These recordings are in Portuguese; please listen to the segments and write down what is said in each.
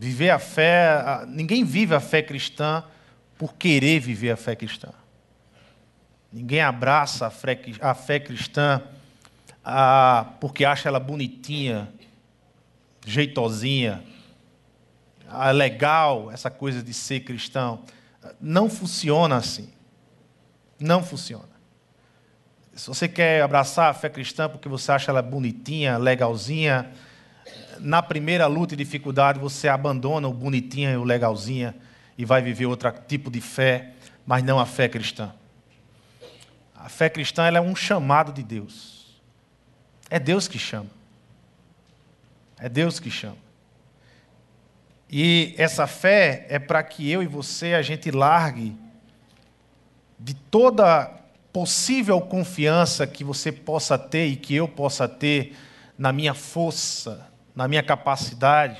Viver a fé, ninguém vive a fé cristã por querer viver a fé cristã. Ninguém abraça a fé, a fé cristã ah, porque acha ela bonitinha, jeitosinha, ah, legal essa coisa de ser cristão. Não funciona assim. Não funciona. Se você quer abraçar a fé cristã porque você acha ela bonitinha, legalzinha, na primeira luta e dificuldade você abandona o bonitinha e o legalzinha e vai viver outro tipo de fé, mas não a fé cristã. A fé cristã é um chamado de Deus. É Deus que chama. É Deus que chama. E essa fé é para que eu e você a gente largue de toda possível confiança que você possa ter e que eu possa ter na minha força, na minha capacidade,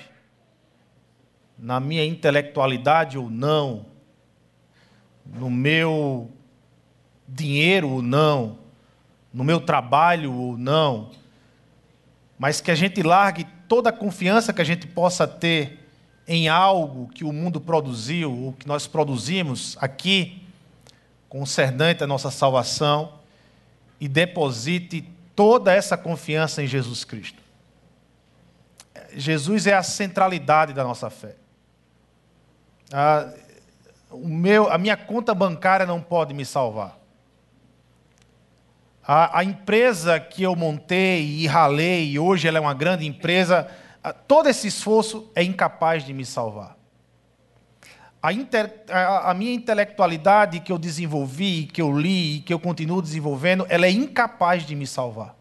na minha intelectualidade ou não, no meu dinheiro ou não, no meu trabalho ou não, mas que a gente largue toda a confiança que a gente possa ter em algo que o mundo produziu, ou que nós produzimos aqui, concernente à nossa salvação, e deposite toda essa confiança em Jesus Cristo. Jesus é a centralidade da nossa fé. A, o meu, a minha conta bancária não pode me salvar. A, a empresa que eu montei e ralei, e hoje ela é uma grande empresa, a, todo esse esforço é incapaz de me salvar. A, inter, a, minha intelectualidade que eu desenvolvi, que eu li, que eu continuo desenvolvendo, ela é incapaz de me salvar.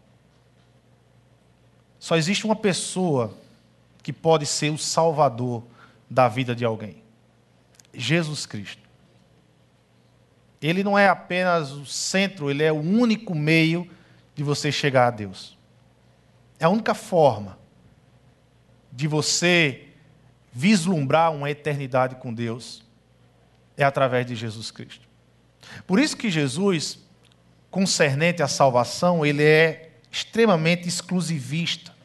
Só existe uma pessoa que pode ser o salvador da vida de alguém. Jesus Cristo. Ele não é apenas o centro, ele é o único meio de você chegar a Deus. É a única forma de você vislumbrar uma eternidade com Deus é através de Jesus Cristo. Por isso que Jesus, concernente à salvação, ele é extremamente exclusivista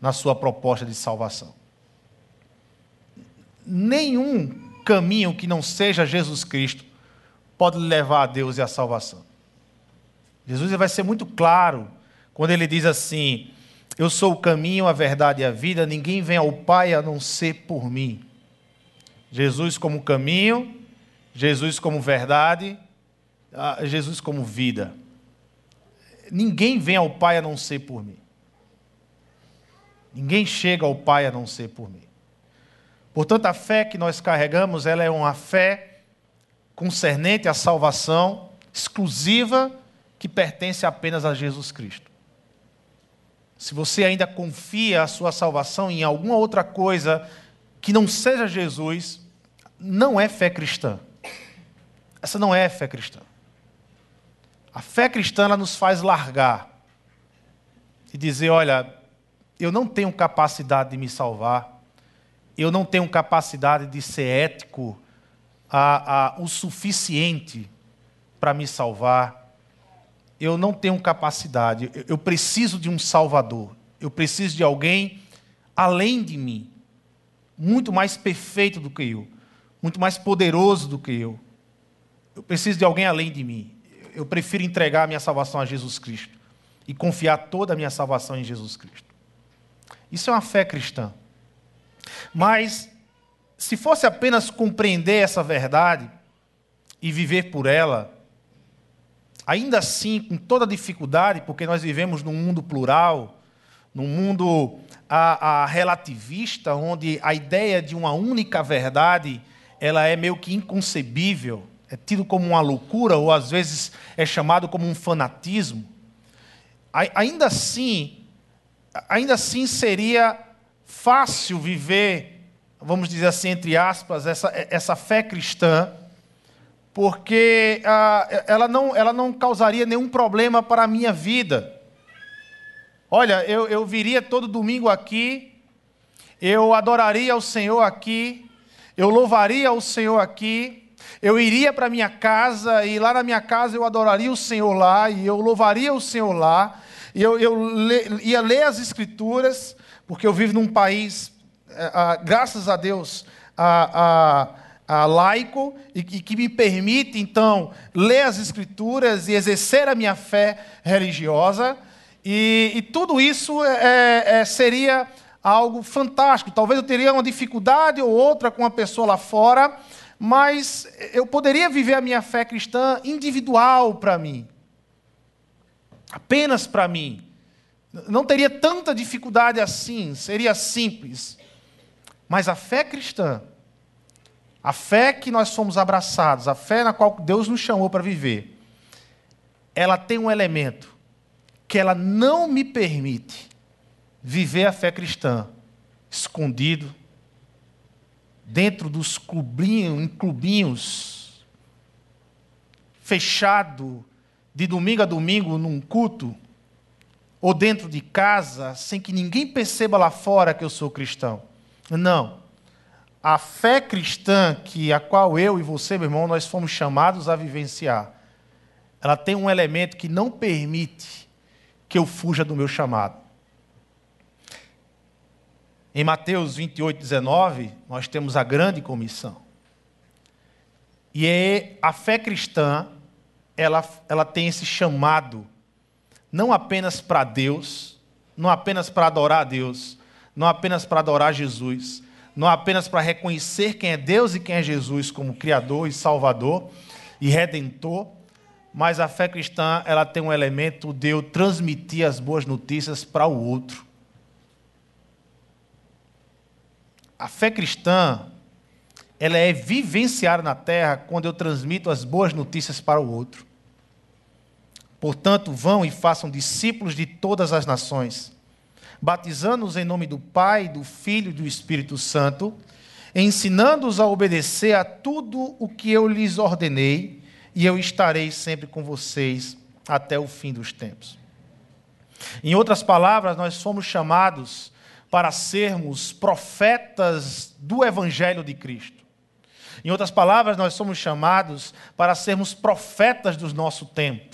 na sua proposta de salvação. Nenhum caminho que não seja Jesus Cristo pode levar a Deus e a salvação. Jesus vai ser muito claro quando ele diz assim: Eu sou o caminho, a verdade e a vida, ninguém vem ao Pai a não ser por mim. Jesus como caminho, Jesus como verdade, ah, Jesus como vida. Ninguém vem ao Pai a não ser por mim. Ninguém chega ao Pai a não ser por mim. Portanto, a fé que nós carregamos, ela é uma fé concernente à salvação exclusiva que pertence apenas a Jesus Cristo. Se você ainda confia a sua salvação em alguma outra coisa que não seja Jesus, não é fé cristã. Essa não é fé cristã. A fé cristã nos faz largar e dizer: olha, eu não tenho capacidade de me salvar, eu não tenho capacidade de ser ético a, a, o suficiente para me salvar, eu não tenho capacidade, eu, eu preciso de um Salvador, eu preciso de alguém além de mim, muito mais perfeito do que eu, muito mais poderoso do que eu. Eu preciso de alguém além de mim. Eu prefiro entregar a minha salvação a Jesus Cristo e confiar toda a minha salvação em Jesus Cristo. Isso é uma fé cristã. Mas, se fosse apenas compreender essa verdade e viver por ela, ainda assim, com toda dificuldade, porque nós vivemos num mundo plural, num mundo a, a relativista, onde a ideia de uma única verdade ela é meio que inconcebível, é tido como uma loucura, ou às vezes é chamado como um fanatismo. Ainda assim, ainda assim seria fácil viver, vamos dizer assim, entre aspas, essa, essa fé cristã, porque ah, ela, não, ela não causaria nenhum problema para a minha vida. Olha, eu, eu viria todo domingo aqui, eu adoraria o Senhor aqui, eu louvaria o Senhor aqui, eu iria para minha casa e lá na minha casa eu adoraria o Senhor lá e eu louvaria o Senhor lá, e eu, eu le, ia ler as Escrituras, porque eu vivo num país graças a Deus, a, a laico e, e, que me permite, então, ler as Escrituras e exercer a minha fé religiosa. E, e tudo isso é, é, seria algo fantástico. Talvez eu teria uma dificuldade ou outra com uma pessoa lá fora, mas eu poderia viver a minha fé cristã individual para mim. Apenas para mim. Não teria tanta dificuldade assim, seria simples. Mas a fé cristã, a fé que nós somos abraçados, a fé na qual Deus nos chamou para viver, ela tem um elemento que ela não me permite viver a fé cristã escondido, dentro dos clubinhos, em clubinhos, fechado, de domingo a domingo num culto, ou dentro de casa, sem que ninguém perceba lá fora que eu sou cristão. Não. A fé cristã que a qual eu e você, meu irmão, nós fomos chamados a vivenciar, ela tem um elemento que não permite que eu fuja do meu chamado. Em Mateus 28, 19, nós temos a grande comissão. E é a fé cristã, ela, ela tem esse chamado, não apenas para Deus, não apenas para adorar a Deus, não apenas para adorar Jesus, não apenas para reconhecer quem é Deus e quem é Jesus como Criador e Salvador e Redentor, mas a fé cristã ela tem um elemento de eu transmitir as boas notícias para o outro. A fé cristã, ela é vivenciar na terra quando eu transmito as boas notícias para o outro. Portanto, vão e façam discípulos de todas as nações, batizando-os em nome do Pai, do Filho e do Espírito Santo, ensinando-os a obedecer a tudo o que eu lhes ordenei, e eu estarei sempre com vocês até o fim dos tempos. Em outras palavras, nós somos chamados para sermos profetas do Evangelho de Cristo. Em outras palavras, nós somos chamados para sermos profetas do nosso tempo.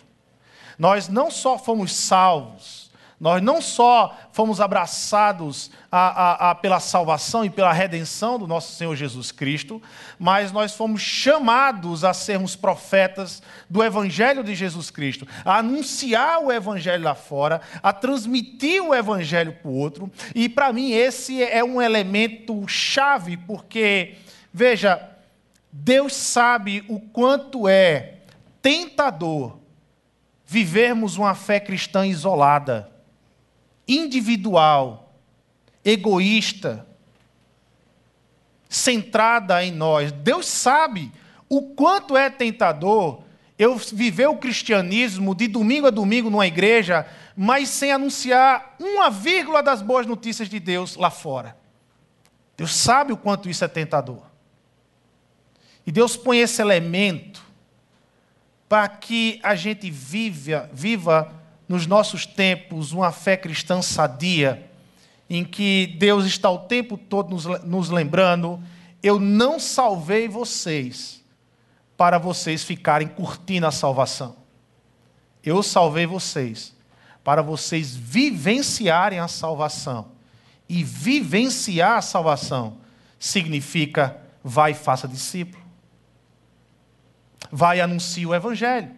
Nós não só fomos salvos, nós não só fomos abraçados a, a, a, pela salvação e pela redenção do nosso Senhor Jesus Cristo, mas nós fomos chamados a sermos profetas do Evangelho de Jesus Cristo, a anunciar o Evangelho lá fora, a transmitir o Evangelho para o outro. E para mim esse é um elemento chave, porque, veja, Deus sabe o quanto é tentador vivermos uma fé cristã isolada individual, egoísta, centrada em nós. Deus sabe o quanto é tentador eu viver o cristianismo de domingo a domingo numa igreja, mas sem anunciar uma vírgula das boas notícias de Deus lá fora. Deus sabe o quanto isso é tentador. E Deus põe esse elemento para que a gente viva, viva nos nossos tempos uma fé cristã sadia, em que Deus está o tempo todo nos, nos lembrando: eu não salvei vocês para vocês ficarem curtindo a salvação. Eu salvei vocês para vocês vivenciarem a salvação. E vivenciar a salvação significa vai e faça discípulo. Vai e anuncie o evangelho.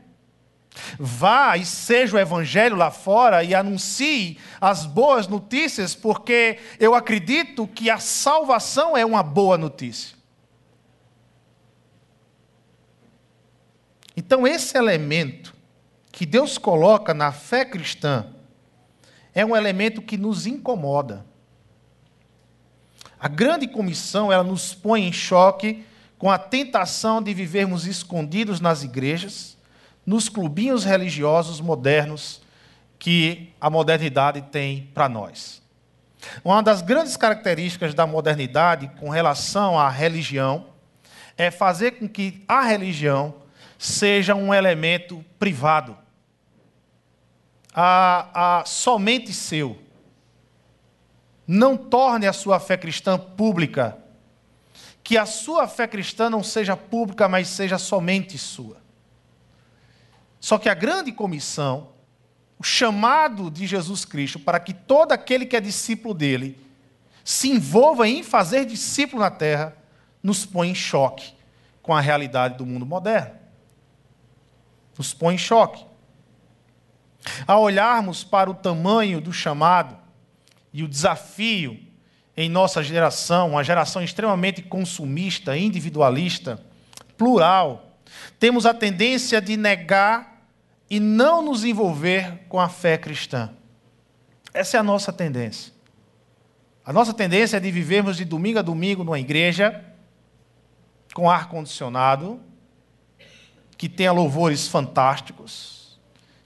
Vá e seja o evangelho lá fora e anuncie as boas notícias, porque eu acredito que a salvação é uma boa notícia. Então, esse elemento que Deus coloca na fé cristã é um elemento que nos incomoda. A grande comissão, ela nos põe em choque com a tentação de vivermos escondidos nas igrejas nos clubinhos religiosos modernos que a modernidade tem para nós. Uma das grandes características da modernidade com relação à religião é fazer com que a religião seja um elemento privado, a, a somente seu. Não torne a sua fé cristã pública. Que a sua fé cristã não seja pública, mas seja somente sua. Só que a grande comissão, o chamado de Jesus Cristo para que todo aquele que é discípulo dele se envolva em fazer discípulo na terra, nos põe em choque com a realidade do mundo moderno. Nos põe em choque. Ao olharmos para o tamanho do chamado e o desafio em nossa geração, uma geração extremamente consumista, individualista, plural, temos a tendência de negar e não nos envolver com a fé cristã. Essa é a nossa tendência. A nossa tendência é de vivermos de domingo a domingo numa igreja com ar condicionado, que tenha louvores fantásticos,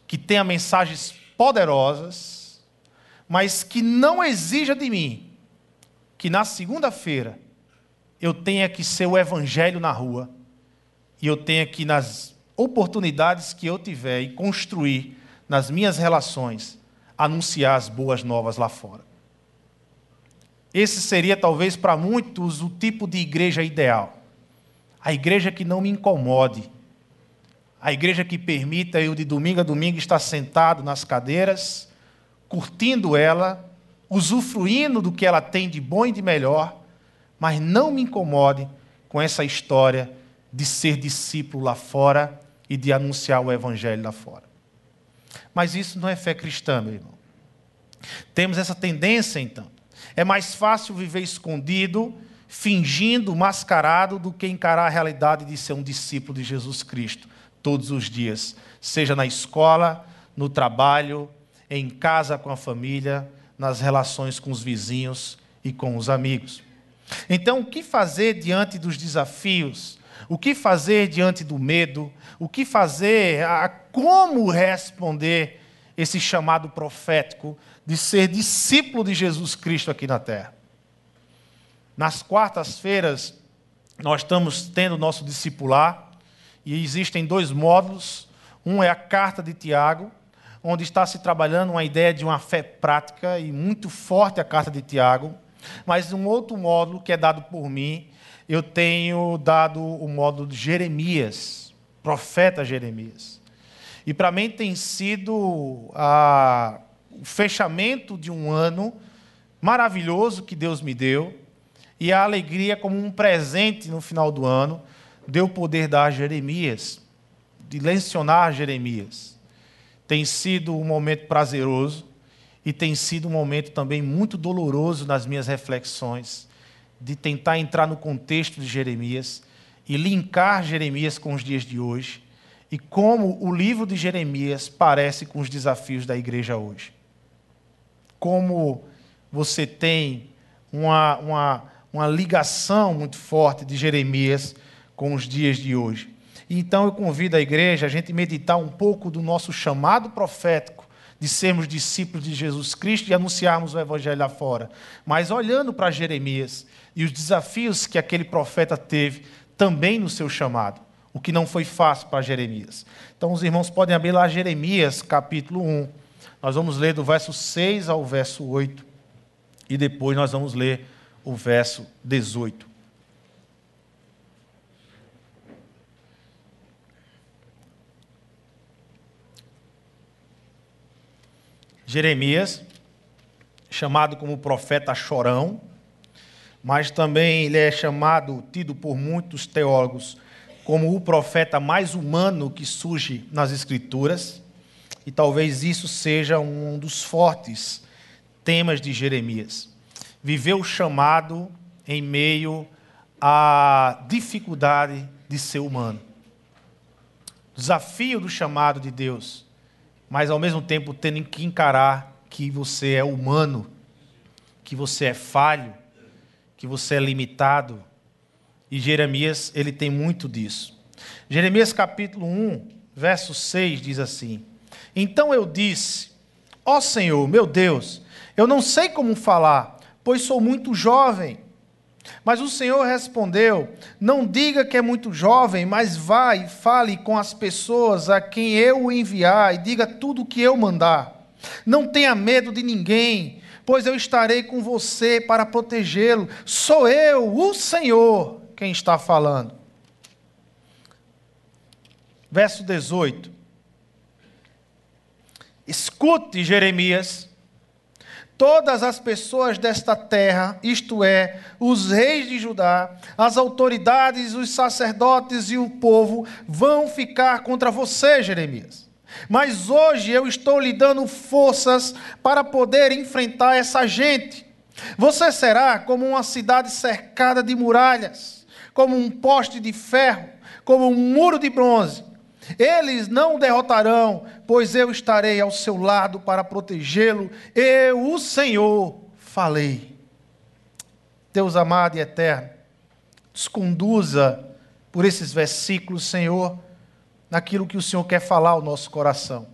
que tenha mensagens poderosas, mas que não exija de mim que na segunda-feira eu tenha que ser o evangelho na rua e eu tenha que nas oportunidades que eu tiver e construir nas minhas relações anunciar as boas novas lá fora. Esse seria talvez para muitos o tipo de igreja ideal. A igreja que não me incomode, a igreja que permita eu de domingo a domingo estar sentado nas cadeiras, curtindo ela, usufruindo do que ela tem de bom e de melhor, mas não me incomode com essa história de ser discípulo lá fora e de anunciar o evangelho lá fora. Mas isso não é fé cristã, meu irmão. Temos essa tendência, então. É mais fácil viver escondido fingindo, mascarado, do que encarar a realidade de ser um discípulo de Jesus Cristo todos os dias, seja na escola, no trabalho, em casa com a família, nas relações com os vizinhos e com os amigos. Então, o que fazer diante dos desafios? O que fazer diante do medo? O que fazer? A, como responder esse chamado profético de ser discípulo de Jesus Cristo aqui na terra? Nas quartas-feiras, nós estamos tendo nosso discipular, e existem dois módulos. Um é a carta de Tiago, onde está se trabalhando uma ideia de uma fé prática e muito forte a carta de Tiago. Mas um outro módulo que é dado por mim, eu tenho dado o módulo de Jeremias, profeta Jeremias. E para mim tem sido a, o fechamento de um ano maravilhoso que Deus me deu e a alegria como um presente no final do ano, deu poder dar a Jeremias, de lecionar Jeremias. Tem sido um momento prazeroso e tem sido um momento também muito doloroso nas minhas reflexões, de tentar entrar no contexto de Jeremias e linkar Jeremias com os dias de hoje e como o livro de Jeremias parece com os desafios da igreja hoje. Como você tem uma, uma, uma ligação muito forte de Jeremias com os dias de hoje. Então eu convido a igreja a gente meditar um pouco do nosso chamado profético de sermos discípulos de Jesus Cristo e anunciarmos o evangelho lá fora, mas olhando para Jeremias e os desafios que aquele profeta teve também no seu chamado, o que não foi fácil para Jeremias. Então os irmãos podem abrir lá Jeremias, capítulo 1. Nós vamos ler do verso 6 ao verso 8 e depois nós vamos ler o verso 18. Jeremias, chamado como profeta chorão, mas também ele é chamado, tido por muitos teólogos, como o profeta mais humano que surge nas Escrituras, e talvez isso seja um dos fortes temas de Jeremias viveu chamado em meio à dificuldade de ser humano. Desafio do chamado de Deus, mas ao mesmo tempo tendo que encarar que você é humano, que você é falho, que você é limitado. E Jeremias, ele tem muito disso. Jeremias capítulo 1, verso 6 diz assim: Então eu disse: Ó Senhor, meu Deus, eu não sei como falar pois sou muito jovem. Mas o Senhor respondeu: Não diga que é muito jovem, mas vá e fale com as pessoas a quem eu o enviar e diga tudo o que eu mandar. Não tenha medo de ninguém, pois eu estarei com você para protegê-lo. Sou eu, o Senhor, quem está falando. Verso 18. Escute, Jeremias todas as pessoas desta terra, isto é, os reis de Judá, as autoridades, os sacerdotes e o povo, vão ficar contra você, Jeremias. Mas hoje eu estou lhe dando forças para poder enfrentar essa gente. Você será como uma cidade cercada de muralhas, como um poste de ferro, como um muro de bronze. Eles não o derrotarão, pois eu estarei ao seu lado para protegê-lo. Eu, o Senhor, falei. Deus amado e eterno, nos conduza por esses versículos, Senhor, naquilo que o Senhor quer falar ao nosso coração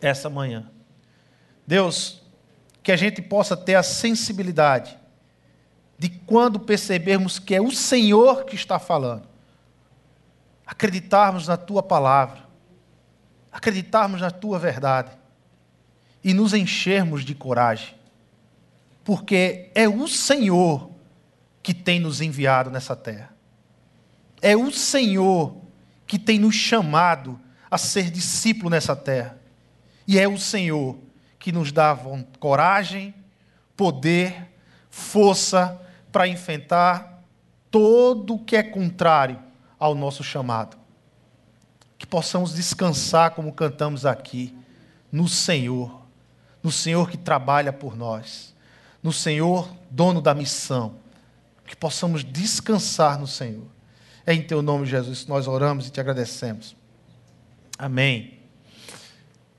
essa manhã. Deus, que a gente possa ter a sensibilidade de quando percebermos que é o Senhor que está falando, acreditarmos na tua palavra, acreditarmos na tua verdade e nos enchermos de coragem, porque é o Senhor que tem nos enviado nessa terra. É o Senhor que tem nos chamado a ser discípulo nessa terra. E é o Senhor que nos dá coragem, poder, força para enfrentar todo o que é contrário ao nosso chamado. Que possamos descansar, como cantamos aqui, no Senhor, no Senhor que trabalha por nós, no Senhor, dono da missão. Que possamos descansar no Senhor. É em Teu nome, Jesus, que nós oramos e te agradecemos. Amém.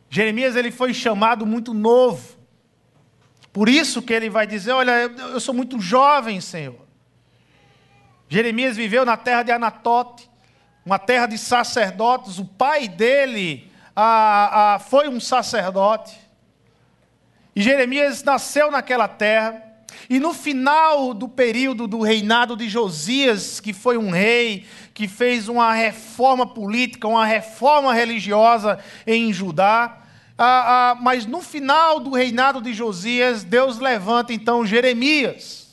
Jeremias ele foi chamado muito novo. Por isso que ele vai dizer: Olha, eu sou muito jovem, Senhor. Jeremias viveu na terra de Anatote, uma terra de sacerdotes. O pai dele foi um sacerdote. E Jeremias nasceu naquela terra. E no final do período do reinado de Josias, que foi um rei que fez uma reforma política, uma reforma religiosa em Judá, ah, ah, mas no final do reinado de Josias, Deus levanta então Jeremias.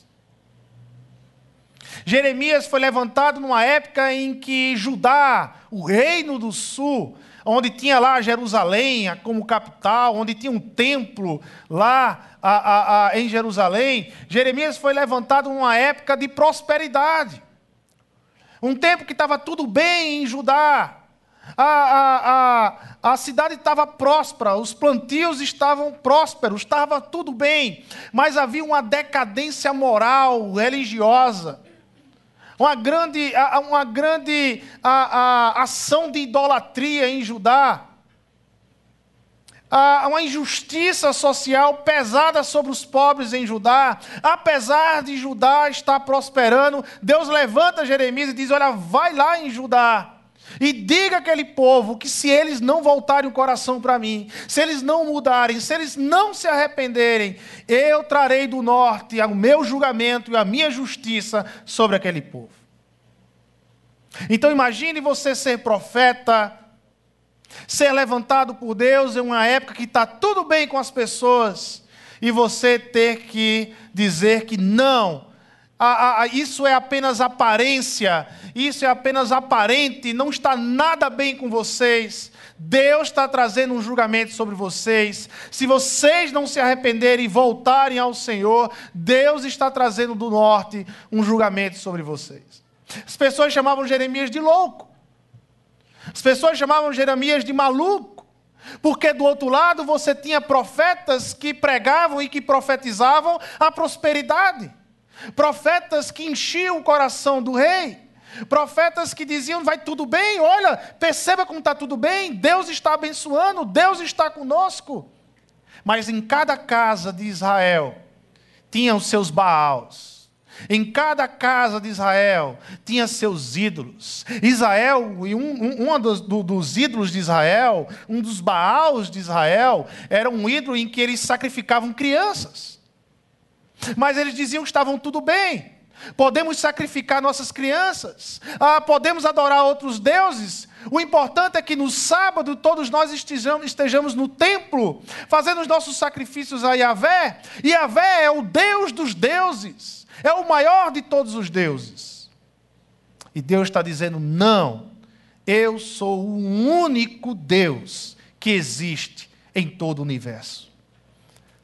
Jeremias foi levantado numa época em que Judá, o reino do sul, onde tinha lá Jerusalém como capital, onde tinha um templo lá a, a, a, em Jerusalém, Jeremias foi levantado numa época de prosperidade. Um tempo que estava tudo bem em Judá. A, a, a, a cidade estava próspera, os plantios estavam prósperos, estava tudo bem, mas havia uma decadência moral, religiosa uma grande, uma grande a, a, ação de idolatria em Judá, a, uma injustiça social pesada sobre os pobres em Judá. Apesar de Judá estar prosperando, Deus levanta Jeremias e diz: Olha, vai lá em Judá. E diga aquele povo que se eles não voltarem o coração para mim, se eles não mudarem, se eles não se arrependerem, eu trarei do norte o meu julgamento e a minha justiça sobre aquele povo. Então imagine você ser profeta, ser levantado por Deus em uma época que está tudo bem com as pessoas, e você ter que dizer que não, isso é apenas aparência, isso é apenas aparente, não está nada bem com vocês. Deus está trazendo um julgamento sobre vocês. Se vocês não se arrependerem e voltarem ao Senhor, Deus está trazendo do norte um julgamento sobre vocês. As pessoas chamavam Jeremias de louco. As pessoas chamavam Jeremias de maluco. Porque do outro lado você tinha profetas que pregavam e que profetizavam a prosperidade. Profetas que enchiam o coração do rei. Profetas que diziam: vai tudo bem, olha, perceba como está tudo bem, Deus está abençoando, Deus está conosco. Mas em cada casa de Israel tinham seus Baals. Em cada casa de Israel tinha seus ídolos. Israel, e um, um, dos, do, dos ídolos de Israel, um dos Baals de Israel, era um ídolo em que eles sacrificavam crianças. Mas eles diziam que estavam tudo bem. Podemos sacrificar nossas crianças, ah, podemos adorar outros deuses. O importante é que no sábado todos nós estejamos, estejamos no templo, fazendo os nossos sacrifícios a Yahvé. Yahvé é o Deus dos deuses, é o maior de todos os deuses. E Deus está dizendo: não, eu sou o único Deus que existe em todo o universo.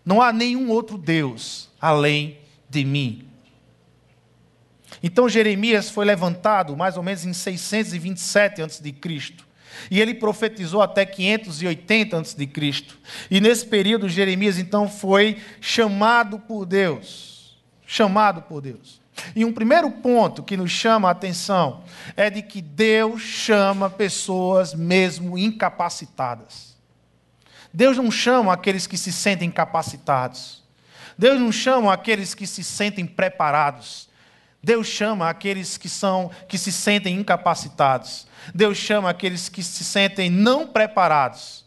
Não há nenhum outro Deus além de mim. Então Jeremias foi levantado mais ou menos em 627 a.C. E ele profetizou até 580 a.C. E nesse período Jeremias então foi chamado por Deus. Chamado por Deus. E um primeiro ponto que nos chama a atenção é de que Deus chama pessoas mesmo incapacitadas. Deus não chama aqueles que se sentem capacitados. Deus não chama aqueles que se sentem preparados. Deus chama aqueles que são que se sentem incapacitados. Deus chama aqueles que se sentem não preparados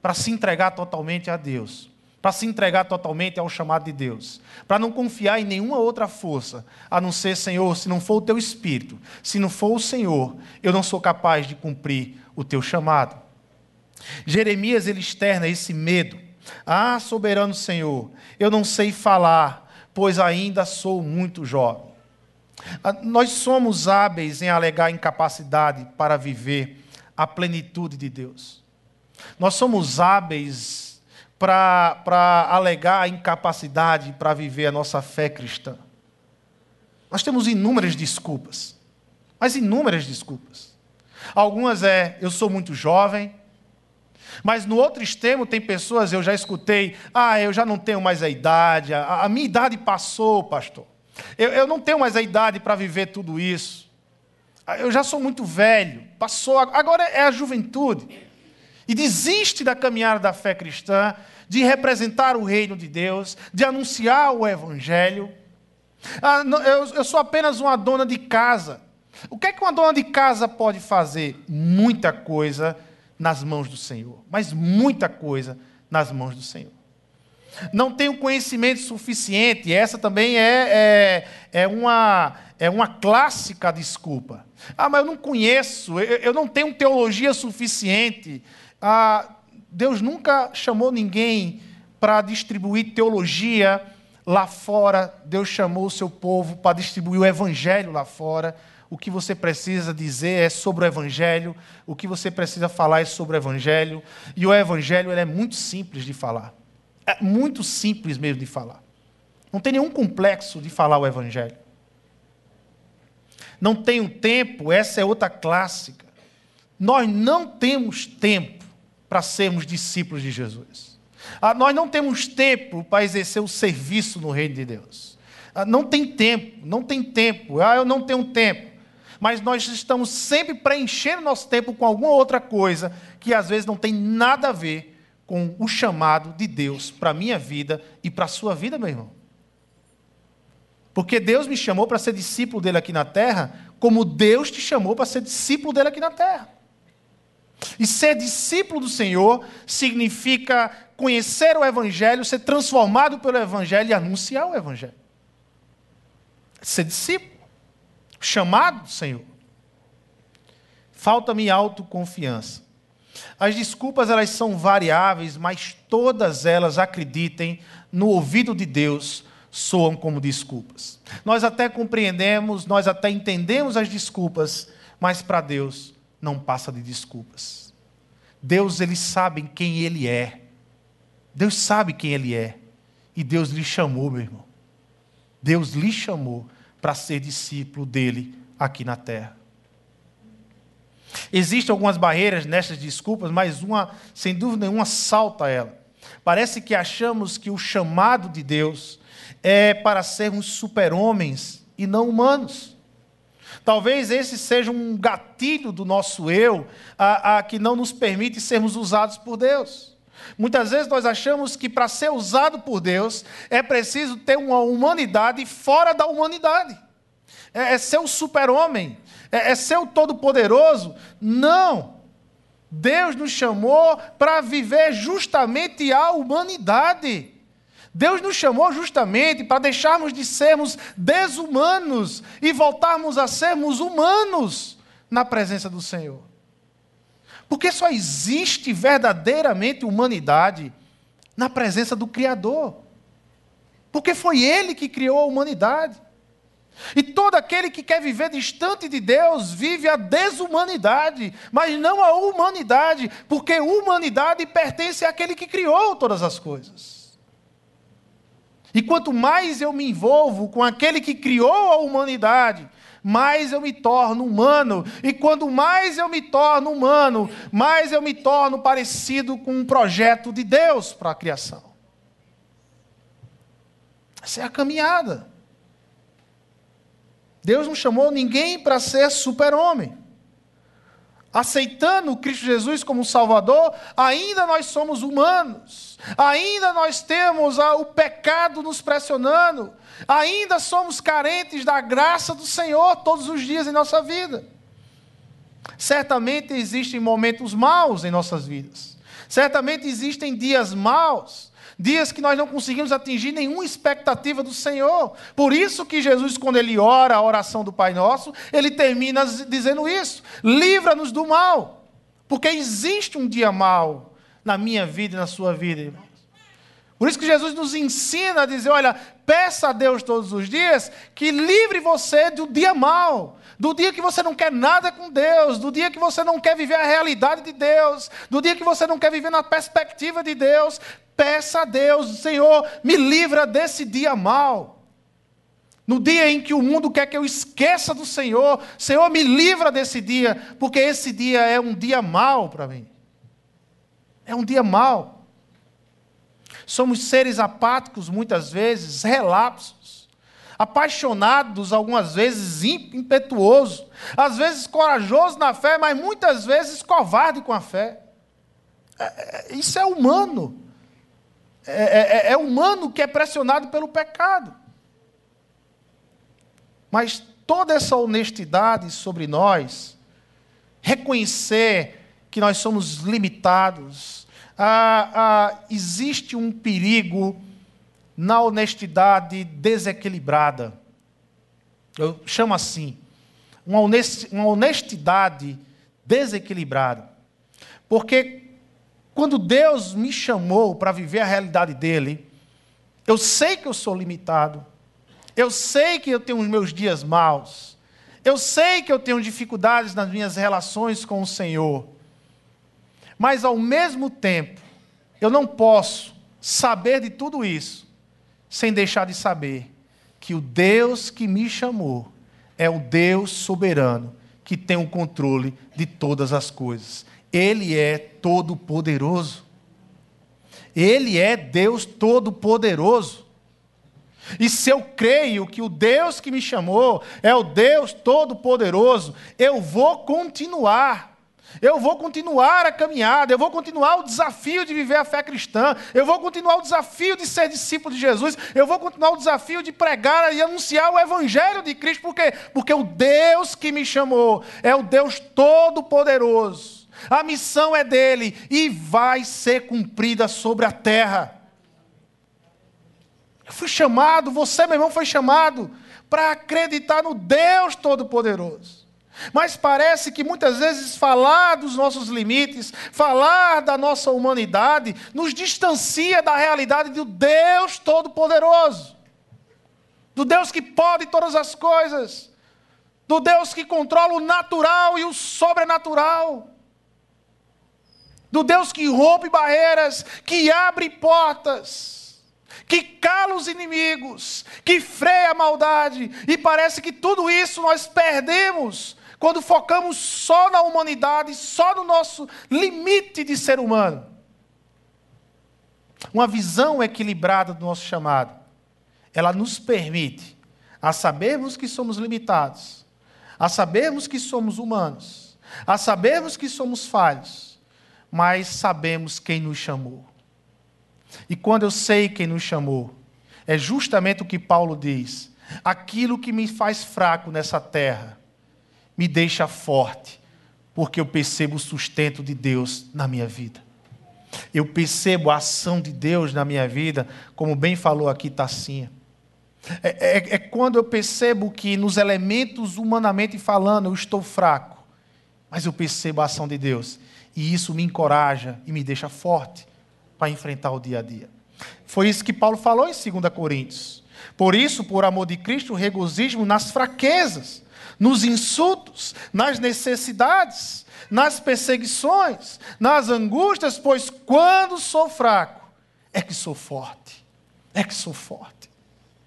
para se entregar totalmente a Deus, para se entregar totalmente ao chamado de Deus, para não confiar em nenhuma outra força, a não ser, Senhor, se não for o teu espírito, se não for o Senhor, eu não sou capaz de cumprir o teu chamado. Jeremias ele externa esse medo. Ah, soberano Senhor, eu não sei falar, pois ainda sou muito jovem. Ah, nós somos hábeis em alegar incapacidade para viver a plenitude de Deus. Nós somos hábeis para alegar incapacidade para viver a nossa fé cristã. Nós temos inúmeras desculpas, mas inúmeras desculpas. Algumas é, eu sou muito jovem, mas no outro extremo tem pessoas, eu já escutei, ah, eu já não tenho mais a idade, a, a minha idade passou, pastor. Eu, eu não tenho mais a idade para viver tudo isso. Eu já sou muito velho, passou, agora é a juventude. E desiste da caminhada da fé cristã, de representar o reino de Deus, de anunciar o evangelho. Ah, eu, eu sou apenas uma dona de casa. O que é que uma dona de casa pode fazer? Muita coisa nas mãos do Senhor, mas muita coisa nas mãos do Senhor não tenho conhecimento suficiente. Essa também é, é, é, uma, é uma clássica desculpa. Ah, mas eu não conheço, eu, eu não tenho teologia suficiente. Ah, Deus nunca chamou ninguém para distribuir teologia lá fora. Deus chamou o seu povo para distribuir o evangelho lá fora. O que você precisa dizer é sobre o evangelho, o que você precisa falar é sobre o evangelho, e o evangelho é muito simples de falar. É muito simples mesmo de falar. Não tem nenhum complexo de falar o Evangelho. Não tenho tempo, essa é outra clássica. Nós não temos tempo para sermos discípulos de Jesus. Ah, nós não temos tempo para exercer o serviço no reino de Deus. Ah, não tem tempo, não tem tempo. Ah, eu não tenho tempo. Mas nós estamos sempre preenchendo nosso tempo com alguma outra coisa que às vezes não tem nada a ver com o chamado de Deus para a minha vida e para a sua vida, meu irmão. Porque Deus me chamou para ser discípulo dele aqui na terra, como Deus te chamou para ser discípulo dele aqui na terra. E ser discípulo do Senhor significa conhecer o Evangelho, ser transformado pelo Evangelho e anunciar o Evangelho. Ser discípulo, chamado do Senhor. Falta-me autoconfiança. As desculpas elas são variáveis, mas todas elas, acreditem, no ouvido de Deus soam como desculpas. Nós até compreendemos, nós até entendemos as desculpas, mas para Deus não passa de desculpas. Deus ele sabe quem ele é. Deus sabe quem ele é. E Deus lhe chamou, meu irmão. Deus lhe chamou para ser discípulo dele aqui na terra. Existem algumas barreiras nessas desculpas, mas uma, sem dúvida nenhuma, salta ela. Parece que achamos que o chamado de Deus é para sermos super-homens e não humanos. Talvez esse seja um gatilho do nosso eu, a, a, que não nos permite sermos usados por Deus. Muitas vezes nós achamos que para ser usado por Deus é preciso ter uma humanidade fora da humanidade. É, é ser o super-homem, é, é ser o todo-poderoso. Não. Deus nos chamou para viver justamente a humanidade. Deus nos chamou justamente para deixarmos de sermos desumanos e voltarmos a sermos humanos na presença do Senhor. Porque só existe verdadeiramente humanidade na presença do Criador. Porque foi Ele que criou a humanidade. E todo aquele que quer viver distante de Deus vive a desumanidade, mas não a humanidade, porque humanidade pertence àquele que criou todas as coisas. E quanto mais eu me envolvo com aquele que criou a humanidade, mais eu me torno humano. E quando mais eu me torno humano, mais eu me torno parecido com um projeto de Deus para a criação. Essa é a caminhada. Deus não chamou ninguém para ser super-homem aceitando Cristo Jesus como Salvador, ainda nós somos humanos, ainda nós temos o pecado nos pressionando, ainda somos carentes da graça do Senhor todos os dias em nossa vida. Certamente existem momentos maus em nossas vidas, certamente existem dias maus, dias que nós não conseguimos atingir nenhuma expectativa do Senhor. Por isso que Jesus, quando ele ora a oração do Pai Nosso, ele termina dizendo isso: livra-nos do mal, porque existe um dia mal na minha vida e na sua vida, irmãos. Por isso que Jesus nos ensina a dizer: olha, peça a Deus todos os dias que livre você do dia mal, do dia que você não quer nada com Deus, do dia que você não quer viver a realidade de Deus, do dia que você não quer viver na perspectiva de Deus. Peça a Deus, Senhor, me livra desse dia mal. No dia em que o mundo quer que eu esqueça do Senhor, Senhor, me livra desse dia, porque esse dia é um dia mal para mim. É um dia mal. Somos seres apáticos muitas vezes, relapsos, apaixonados algumas vezes, impetuosos, às vezes corajosos na fé, mas muitas vezes covarde com a fé. É, é, isso é humano. É, é, é, é humano que é pressionado pelo pecado. Mas toda essa honestidade sobre nós, reconhecer que nós somos limitados, ah, ah, existe um perigo na honestidade desequilibrada. Eu chamo assim, uma honestidade desequilibrada. Porque quando Deus me chamou para viver a realidade dele, eu sei que eu sou limitado, eu sei que eu tenho os meus dias maus, eu sei que eu tenho dificuldades nas minhas relações com o Senhor, mas ao mesmo tempo, eu não posso saber de tudo isso sem deixar de saber que o Deus que me chamou é o Deus soberano que tem o controle de todas as coisas. Ele é todo-poderoso. Ele é Deus todo-poderoso. E se eu creio que o Deus que me chamou é o Deus todo-poderoso, eu vou continuar. Eu vou continuar a caminhada, eu vou continuar o desafio de viver a fé cristã, eu vou continuar o desafio de ser discípulo de Jesus, eu vou continuar o desafio de pregar e anunciar o Evangelho de Cristo, por quê? Porque o Deus que me chamou é o Deus Todo-Poderoso a missão é dele e vai ser cumprida sobre a terra. Eu fui chamado, você, meu irmão, foi chamado para acreditar no Deus Todo-Poderoso. Mas parece que muitas vezes falar dos nossos limites, falar da nossa humanidade, nos distancia da realidade do Deus Todo-Poderoso, do Deus que pode todas as coisas, do Deus que controla o natural e o sobrenatural. Do Deus que rompe barreiras, que abre portas, que cala os inimigos, que freia a maldade. E parece que tudo isso nós perdemos quando focamos só na humanidade, só no nosso limite de ser humano. Uma visão equilibrada do nosso chamado, ela nos permite a sabermos que somos limitados, a sabermos que somos humanos, a sabermos que somos falhos mas sabemos quem nos chamou. E quando eu sei quem nos chamou, é justamente o que Paulo diz: aquilo que me faz fraco nessa terra me deixa forte, porque eu percebo o sustento de Deus na minha vida. Eu percebo a ação de Deus na minha vida, como bem falou aqui Tassinha. É, é, é, quando eu percebo que nos elementos humanamente falando eu estou fraco, mas eu percebo a ação de Deus e isso me encoraja e me deixa forte para enfrentar o dia a dia. Foi isso que Paulo falou em 2 Coríntios. Por isso, por amor de Cristo, regozijo nas fraquezas, nos insultos, nas necessidades, nas perseguições, nas angústias, pois quando sou fraco, é que sou forte. É que sou forte.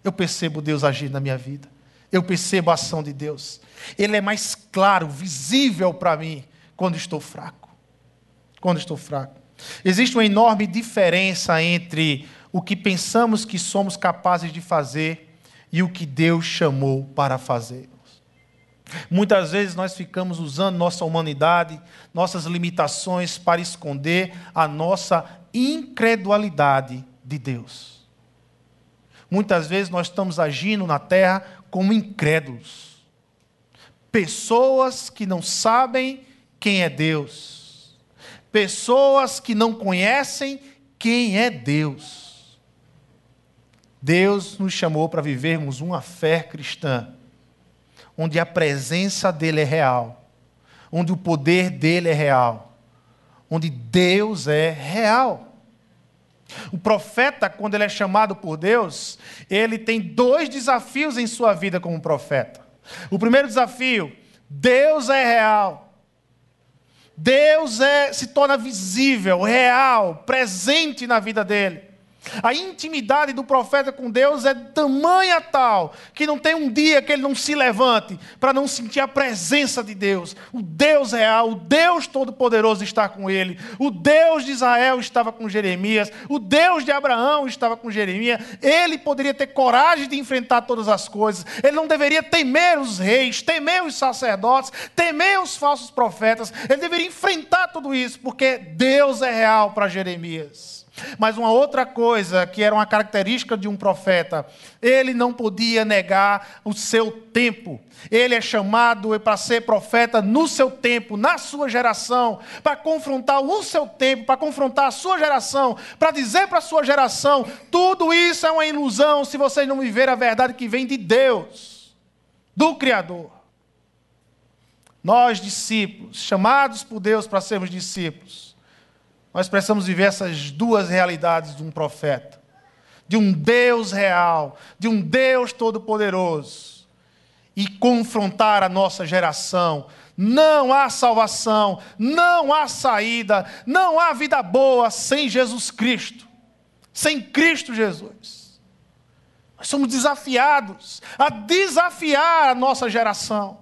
eu percebo Deus agir na minha vida. Eu percebo a ação de Deus. Ele é mais claro, visível para mim quando estou fraco. Quando estou fraco. Existe uma enorme diferença entre o que pensamos que somos capazes de fazer e o que Deus chamou para fazer. Muitas vezes nós ficamos usando nossa humanidade, nossas limitações para esconder a nossa incredulidade de Deus. Muitas vezes nós estamos agindo na terra como incrédulos. Pessoas que não sabem quem é Deus. Pessoas que não conhecem quem é Deus. Deus nos chamou para vivermos uma fé cristã onde a presença dele é real, onde o poder dele é real, onde Deus é real. O profeta, quando ele é chamado por Deus, ele tem dois desafios em sua vida como profeta. O primeiro desafio, Deus é real. Deus é, se torna visível, real, presente na vida dele. A intimidade do profeta com Deus é tamanha tal que não tem um dia que ele não se levante para não sentir a presença de Deus. O Deus real, o Deus todo-poderoso está com ele. O Deus de Israel estava com Jeremias. O Deus de Abraão estava com Jeremias. Ele poderia ter coragem de enfrentar todas as coisas. Ele não deveria temer os reis, temer os sacerdotes, temer os falsos profetas. Ele deveria enfrentar tudo isso, porque Deus é real para Jeremias. Mas uma outra coisa que era uma característica de um profeta, ele não podia negar o seu tempo. Ele é chamado para ser profeta no seu tempo, na sua geração, para confrontar o seu tempo, para confrontar a sua geração, para dizer para a sua geração: tudo isso é uma ilusão se vocês não viver a verdade que vem de Deus, do Criador. Nós, discípulos, chamados por Deus para sermos discípulos, nós precisamos viver essas duas realidades de um profeta, de um Deus real, de um Deus todo-poderoso, e confrontar a nossa geração. Não há salvação, não há saída, não há vida boa sem Jesus Cristo, sem Cristo Jesus. Nós somos desafiados a desafiar a nossa geração.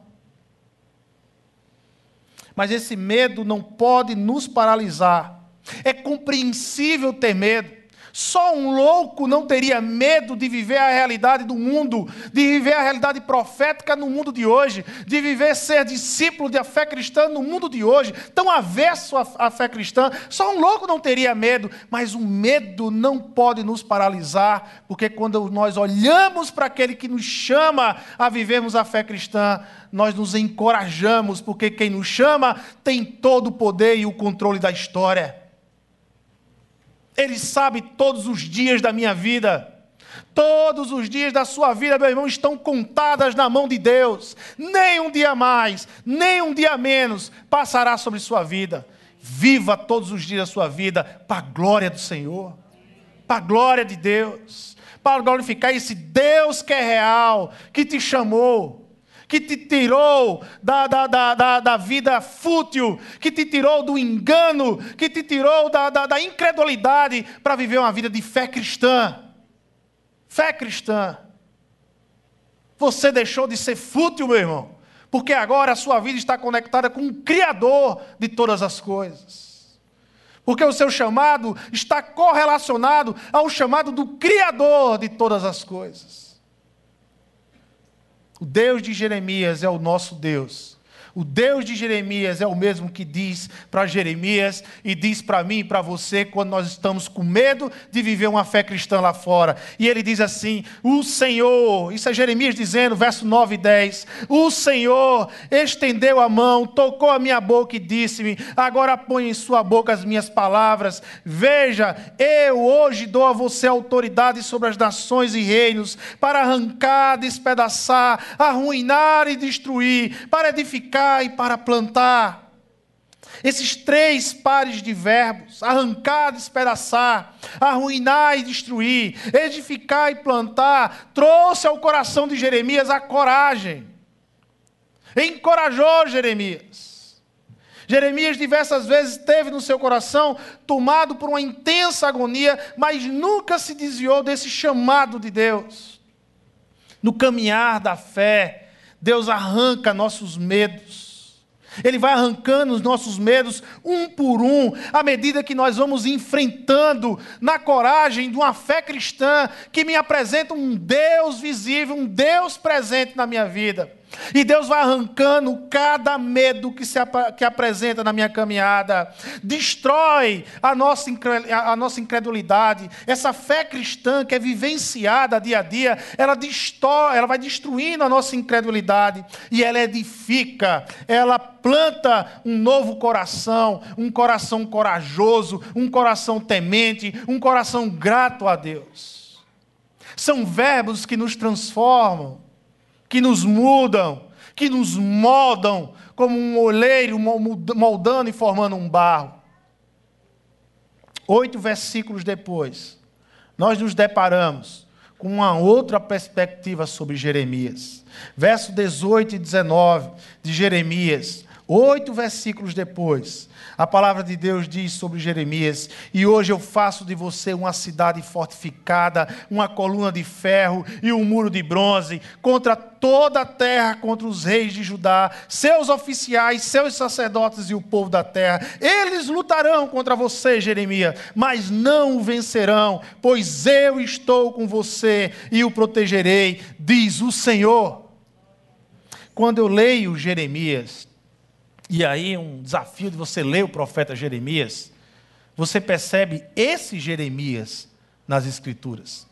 Mas esse medo não pode nos paralisar é compreensível ter medo. Só um louco não teria medo de viver a realidade do mundo, de viver a realidade profética no mundo de hoje, de viver ser discípulo da fé cristã no mundo de hoje, tão avesso à fé cristã. Só um louco não teria medo, mas o medo não pode nos paralisar, porque quando nós olhamos para aquele que nos chama a vivermos a fé cristã, nós nos encorajamos, porque quem nos chama tem todo o poder e o controle da história. Ele sabe todos os dias da minha vida. Todos os dias da sua vida, meu irmão, estão contadas na mão de Deus. Nem um dia mais, nem um dia menos passará sobre sua vida. Viva todos os dias da sua vida para a glória do Senhor, para a glória de Deus, para glorificar esse Deus que é real, que te chamou que te tirou da, da, da, da, da vida fútil, que te tirou do engano, que te tirou da, da, da incredulidade para viver uma vida de fé cristã. Fé cristã. Você deixou de ser fútil, meu irmão, porque agora a sua vida está conectada com o Criador de todas as coisas. Porque o seu chamado está correlacionado ao chamado do Criador de todas as coisas. O Deus de Jeremias é o nosso Deus. O Deus de Jeremias é o mesmo que diz para Jeremias e diz para mim e para você quando nós estamos com medo de viver uma fé cristã lá fora. E ele diz assim: O Senhor, isso é Jeremias dizendo, verso 9 e 10: O Senhor estendeu a mão, tocou a minha boca e disse-me: Agora põe em sua boca as minhas palavras. Veja, eu hoje dou a você autoridade sobre as nações e reinos para arrancar, despedaçar, arruinar e destruir, para edificar e para plantar. Esses três pares de verbos, arrancar, despedaçar, arruinar e destruir, edificar e plantar, trouxe ao coração de Jeremias a coragem. Encorajou Jeremias. Jeremias diversas vezes teve no seu coração tomado por uma intensa agonia, mas nunca se desviou desse chamado de Deus. no caminhar da fé, Deus arranca nossos medos. Ele vai arrancando os nossos medos um por um, à medida que nós vamos enfrentando na coragem de uma fé cristã que me apresenta um Deus visível, um Deus presente na minha vida. E Deus vai arrancando cada medo que se que apresenta na minha caminhada, destrói a nossa, a nossa incredulidade, essa fé cristã que é vivenciada dia a dia, ela, destrói, ela vai destruindo a nossa incredulidade e ela edifica, ela planta um novo coração, um coração corajoso, um coração temente, um coração grato a Deus. São verbos que nos transformam que nos mudam, que nos moldam como um oleiro moldando e formando um barro. Oito versículos depois, nós nos deparamos com uma outra perspectiva sobre Jeremias. Verso 18 e 19 de Jeremias, oito versículos depois. A palavra de Deus diz sobre Jeremias: E hoje eu faço de você uma cidade fortificada, uma coluna de ferro e um muro de bronze, contra toda a terra, contra os reis de Judá, seus oficiais, seus sacerdotes e o povo da terra. Eles lutarão contra você, Jeremias, mas não o vencerão, pois eu estou com você e o protegerei, diz o Senhor. Quando eu leio Jeremias, e aí, um desafio de você ler o profeta Jeremias, você percebe esse Jeremias nas Escrituras.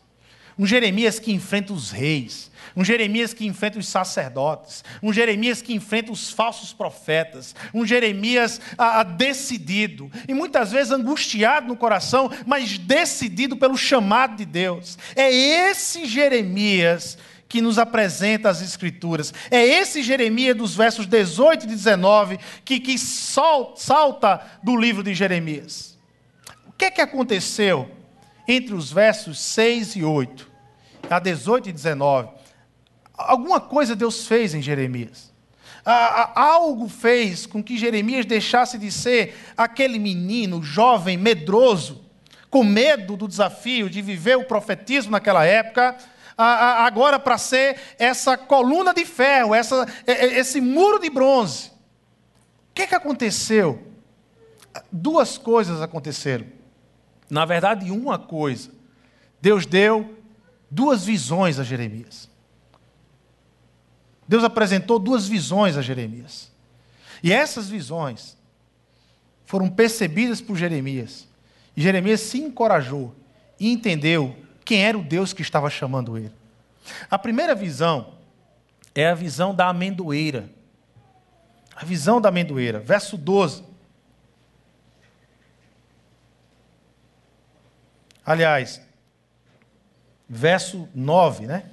Um Jeremias que enfrenta os reis, um Jeremias que enfrenta os sacerdotes, um Jeremias que enfrenta os falsos profetas, um Jeremias decidido, e muitas vezes angustiado no coração, mas decidido pelo chamado de Deus. É esse Jeremias que nos apresenta as Escrituras. É esse Jeremias dos versos 18 e 19 que, que salta do livro de Jeremias. O que é que aconteceu entre os versos 6 e 8, a 18 e 19? Alguma coisa Deus fez em Jeremias. Algo fez com que Jeremias deixasse de ser aquele menino jovem, medroso, com medo do desafio de viver o profetismo naquela época, agora para ser essa coluna de ferro, essa, esse muro de bronze. O que, que aconteceu? Duas coisas aconteceram. Na verdade, uma coisa. Deus deu duas visões a Jeremias. Deus apresentou duas visões a Jeremias. E essas visões foram percebidas por Jeremias. E Jeremias se encorajou e entendeu quem era o Deus que estava chamando ele. A primeira visão é a visão da amendoeira. A visão da amendoeira, verso 12. Aliás, verso 9, né?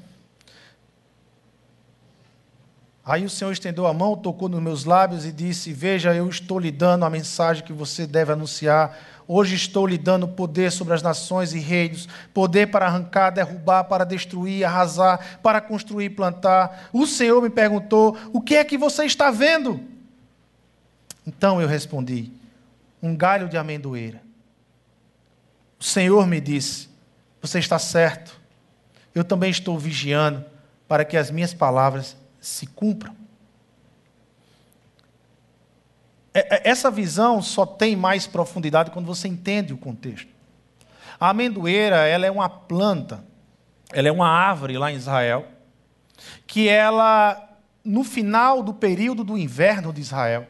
Aí o Senhor estendeu a mão, tocou nos meus lábios e disse: Veja, eu estou lhe dando a mensagem que você deve anunciar Hoje estou lhe dando poder sobre as nações e reinos, poder para arrancar, derrubar, para destruir, arrasar, para construir plantar. O Senhor me perguntou: O que é que você está vendo? Então eu respondi: Um galho de amendoeira. O Senhor me disse: Você está certo. Eu também estou vigiando para que as minhas palavras se cumpram. É, é, essa visão só tem mais profundidade quando você entende o contexto. A amendoeira, ela é uma planta, ela é uma árvore lá em Israel, que ela, no final do período do inverno de Israel,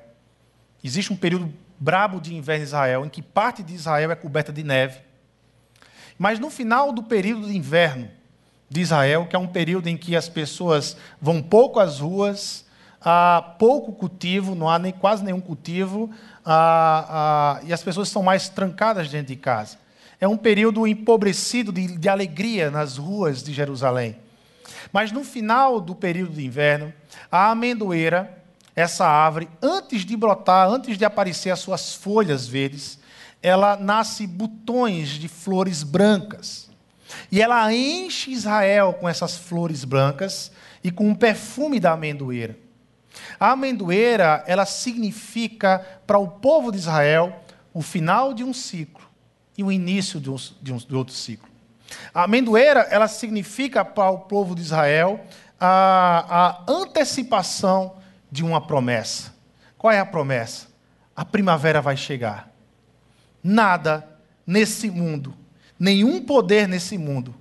existe um período brabo de inverno em Israel, em que parte de Israel é coberta de neve. Mas no final do período de inverno de Israel, que é um período em que as pessoas vão pouco às ruas, há pouco cultivo, não há nem, quase nenhum cultivo, e as pessoas estão mais trancadas dentro de casa. É um período empobrecido de, de alegria nas ruas de Jerusalém. Mas no final do período de inverno, a amendoeira, essa árvore, antes de brotar, antes de aparecer as suas folhas verdes, ela nasce botões de flores brancas. E ela enche Israel com essas flores brancas e com o perfume da amendoeira. A amendoeira, ela significa para o povo de Israel o final de um ciclo e o início de, um, de, um, de outro ciclo. A amendoeira, ela significa para o povo de Israel a, a antecipação de uma promessa. Qual é a promessa? A primavera vai chegar. Nada nesse mundo, nenhum poder nesse mundo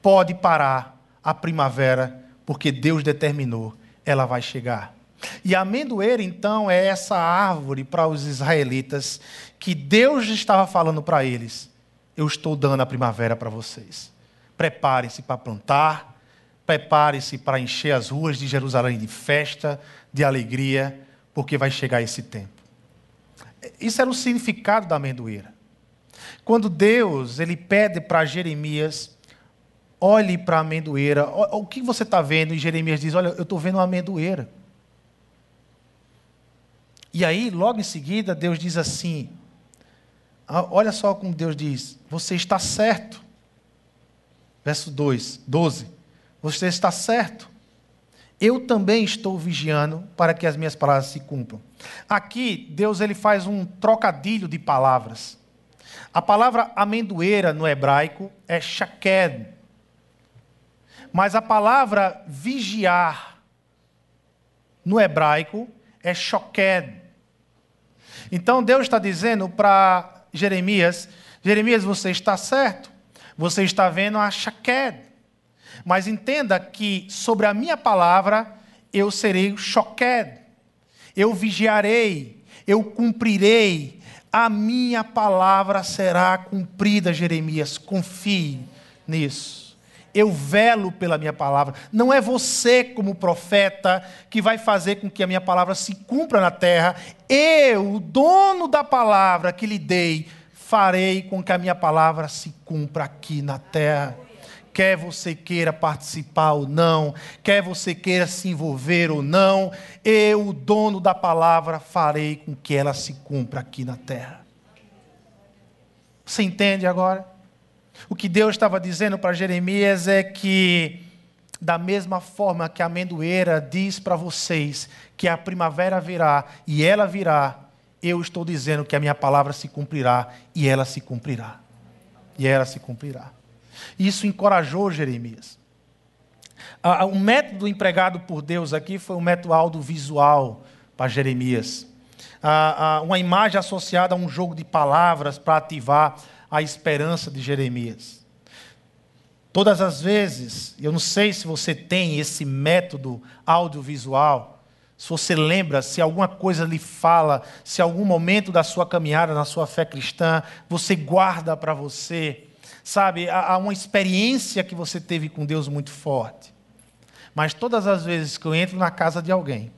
pode parar a primavera, porque Deus determinou, ela vai chegar. E a amendoeira, então, é essa árvore para os israelitas que Deus estava falando para eles: eu estou dando a primavera para vocês. Preparem-se para plantar, preparem-se para encher as ruas de Jerusalém de festa, de alegria, porque vai chegar esse tempo. Isso era o significado da amendoeira. Quando Deus ele pede para Jeremias, olhe para a amendoeira, o que você está vendo? E Jeremias diz: Olha, eu estou vendo uma amendoeira. E aí, logo em seguida, Deus diz assim: ah, Olha só como Deus diz: Você está certo. Verso 2, 12. Você está certo. Eu também estou vigiando para que as minhas palavras se cumpram. Aqui, Deus ele faz um trocadilho de palavras. A palavra amendoeira no hebraico é shaked. Mas a palavra vigiar no hebraico é shoked. Então Deus está dizendo para Jeremias: Jeremias, você está certo, você está vendo a Shaked. Mas entenda que sobre a minha palavra eu serei Shoked. Eu vigiarei, eu cumprirei, a minha palavra será cumprida, Jeremias. Confie nisso eu velo pela minha palavra. Não é você, como profeta, que vai fazer com que a minha palavra se cumpra na terra. Eu, o dono da palavra que lhe dei, farei com que a minha palavra se cumpra aqui na terra. Quer você queira participar ou não, quer você queira se envolver ou não, eu, o dono da palavra, farei com que ela se cumpra aqui na terra. Você entende agora? O que Deus estava dizendo para Jeremias é que, da mesma forma que a amendoeira diz para vocês que a primavera virá e ela virá, eu estou dizendo que a minha palavra se cumprirá e ela se cumprirá. E ela se cumprirá. Isso encorajou Jeremias. O método empregado por Deus aqui foi um método audiovisual para Jeremias. Uma imagem associada a um jogo de palavras para ativar a esperança de Jeremias. Todas as vezes, eu não sei se você tem esse método audiovisual, se você lembra, se alguma coisa lhe fala, se algum momento da sua caminhada na sua fé cristã, você guarda para você, sabe, há uma experiência que você teve com Deus muito forte. Mas todas as vezes que eu entro na casa de alguém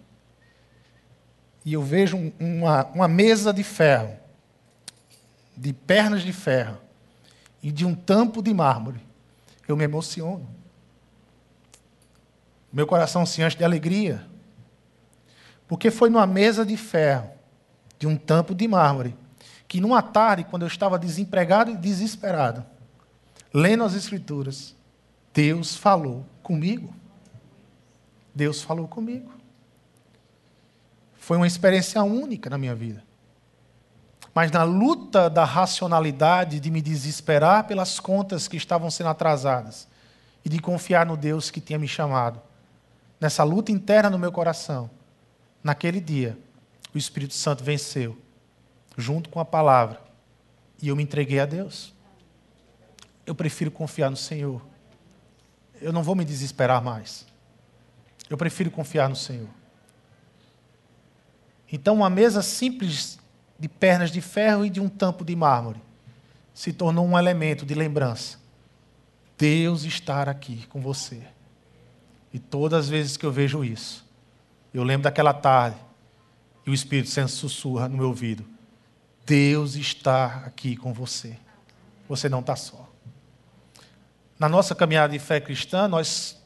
e eu vejo uma, uma mesa de ferro, de pernas de ferro e de um tampo de mármore, eu me emociono. Meu coração se enche de alegria. Porque foi numa mesa de ferro, de um tampo de mármore, que numa tarde, quando eu estava desempregado e desesperado, lendo as Escrituras, Deus falou comigo. Deus falou comigo. Foi uma experiência única na minha vida. Mas na luta da racionalidade, de me desesperar pelas contas que estavam sendo atrasadas e de confiar no Deus que tinha me chamado, nessa luta interna no meu coração, naquele dia, o Espírito Santo venceu, junto com a palavra, e eu me entreguei a Deus. Eu prefiro confiar no Senhor. Eu não vou me desesperar mais. Eu prefiro confiar no Senhor. Então, uma mesa simples de pernas de ferro e de um tampo de mármore se tornou um elemento de lembrança. Deus estar aqui com você. E todas as vezes que eu vejo isso, eu lembro daquela tarde e o Espírito Santo sussurra no meu ouvido: Deus está aqui com você. Você não está só. Na nossa caminhada de fé cristã, nós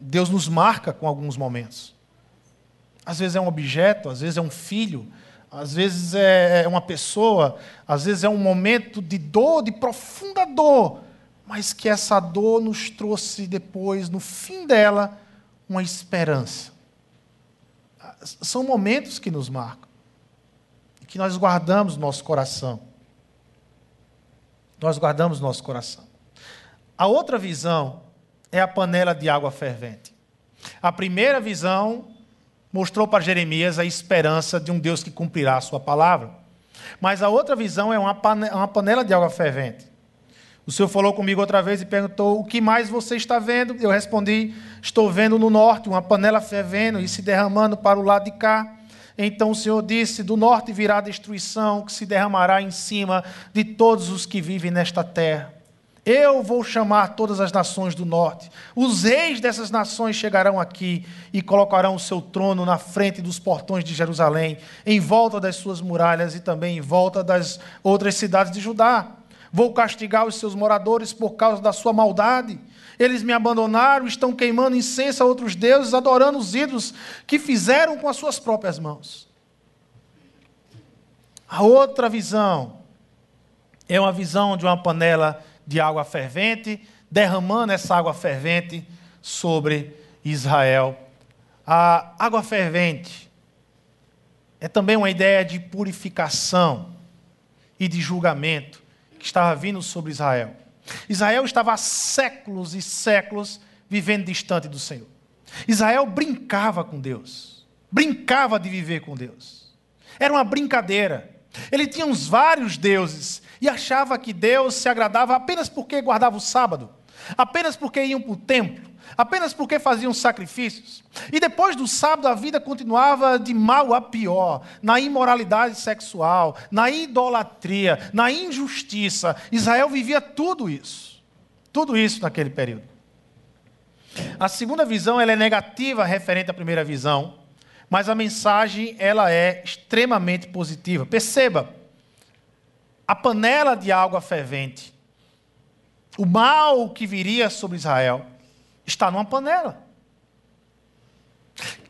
Deus nos marca com alguns momentos. Às vezes é um objeto, às vezes é um filho, às vezes é, é uma pessoa, às vezes é um momento de dor, de profunda dor, mas que essa dor nos trouxe depois, no fim dela, uma esperança. São momentos que nos marcam, que nós guardamos no nosso coração. nós guardamos nosso coração. A outra visão é a panela de água fervente. A primeira visão mostrou para Jeremias a esperança de um Deus que cumprirá a sua palavra. Mas a outra visão é uma panela de água fervente. O Senhor falou comigo outra vez e perguntou: O que mais você está vendo? Eu respondi: Estou vendo no norte uma panela fervendo e se derramando para o lado de cá. Então o Senhor disse: Do norte virá destruição que se derramará em cima de todos os que vivem nesta terra. Eu vou chamar todas as nações do norte. Os reis dessas nações chegarão aqui e colocarão o seu trono na frente dos portões de Jerusalém, em volta das suas muralhas e também em volta das outras cidades de Judá. Vou castigar os seus moradores por causa da sua maldade. Eles me abandonaram, estão queimando incenso a outros deuses, adorando os ídolos que fizeram com as suas próprias mãos. A outra visão é uma visão de uma panela de água fervente, derramando essa água fervente sobre Israel. A água fervente é também uma ideia de purificação e de julgamento que estava vindo sobre Israel. Israel estava há séculos e séculos vivendo distante do Senhor. Israel brincava com Deus, brincava de viver com Deus. Era uma brincadeira. Ele tinha uns vários deuses e achava que Deus se agradava apenas porque guardava o sábado, apenas porque iam para o templo, apenas porque faziam sacrifícios. E depois do sábado a vida continuava de mal a pior, na imoralidade sexual, na idolatria, na injustiça. Israel vivia tudo isso. Tudo isso naquele período. A segunda visão ela é negativa referente à primeira visão, mas a mensagem ela é extremamente positiva. Perceba, a panela de água fervente, o mal que viria sobre Israel, está numa panela.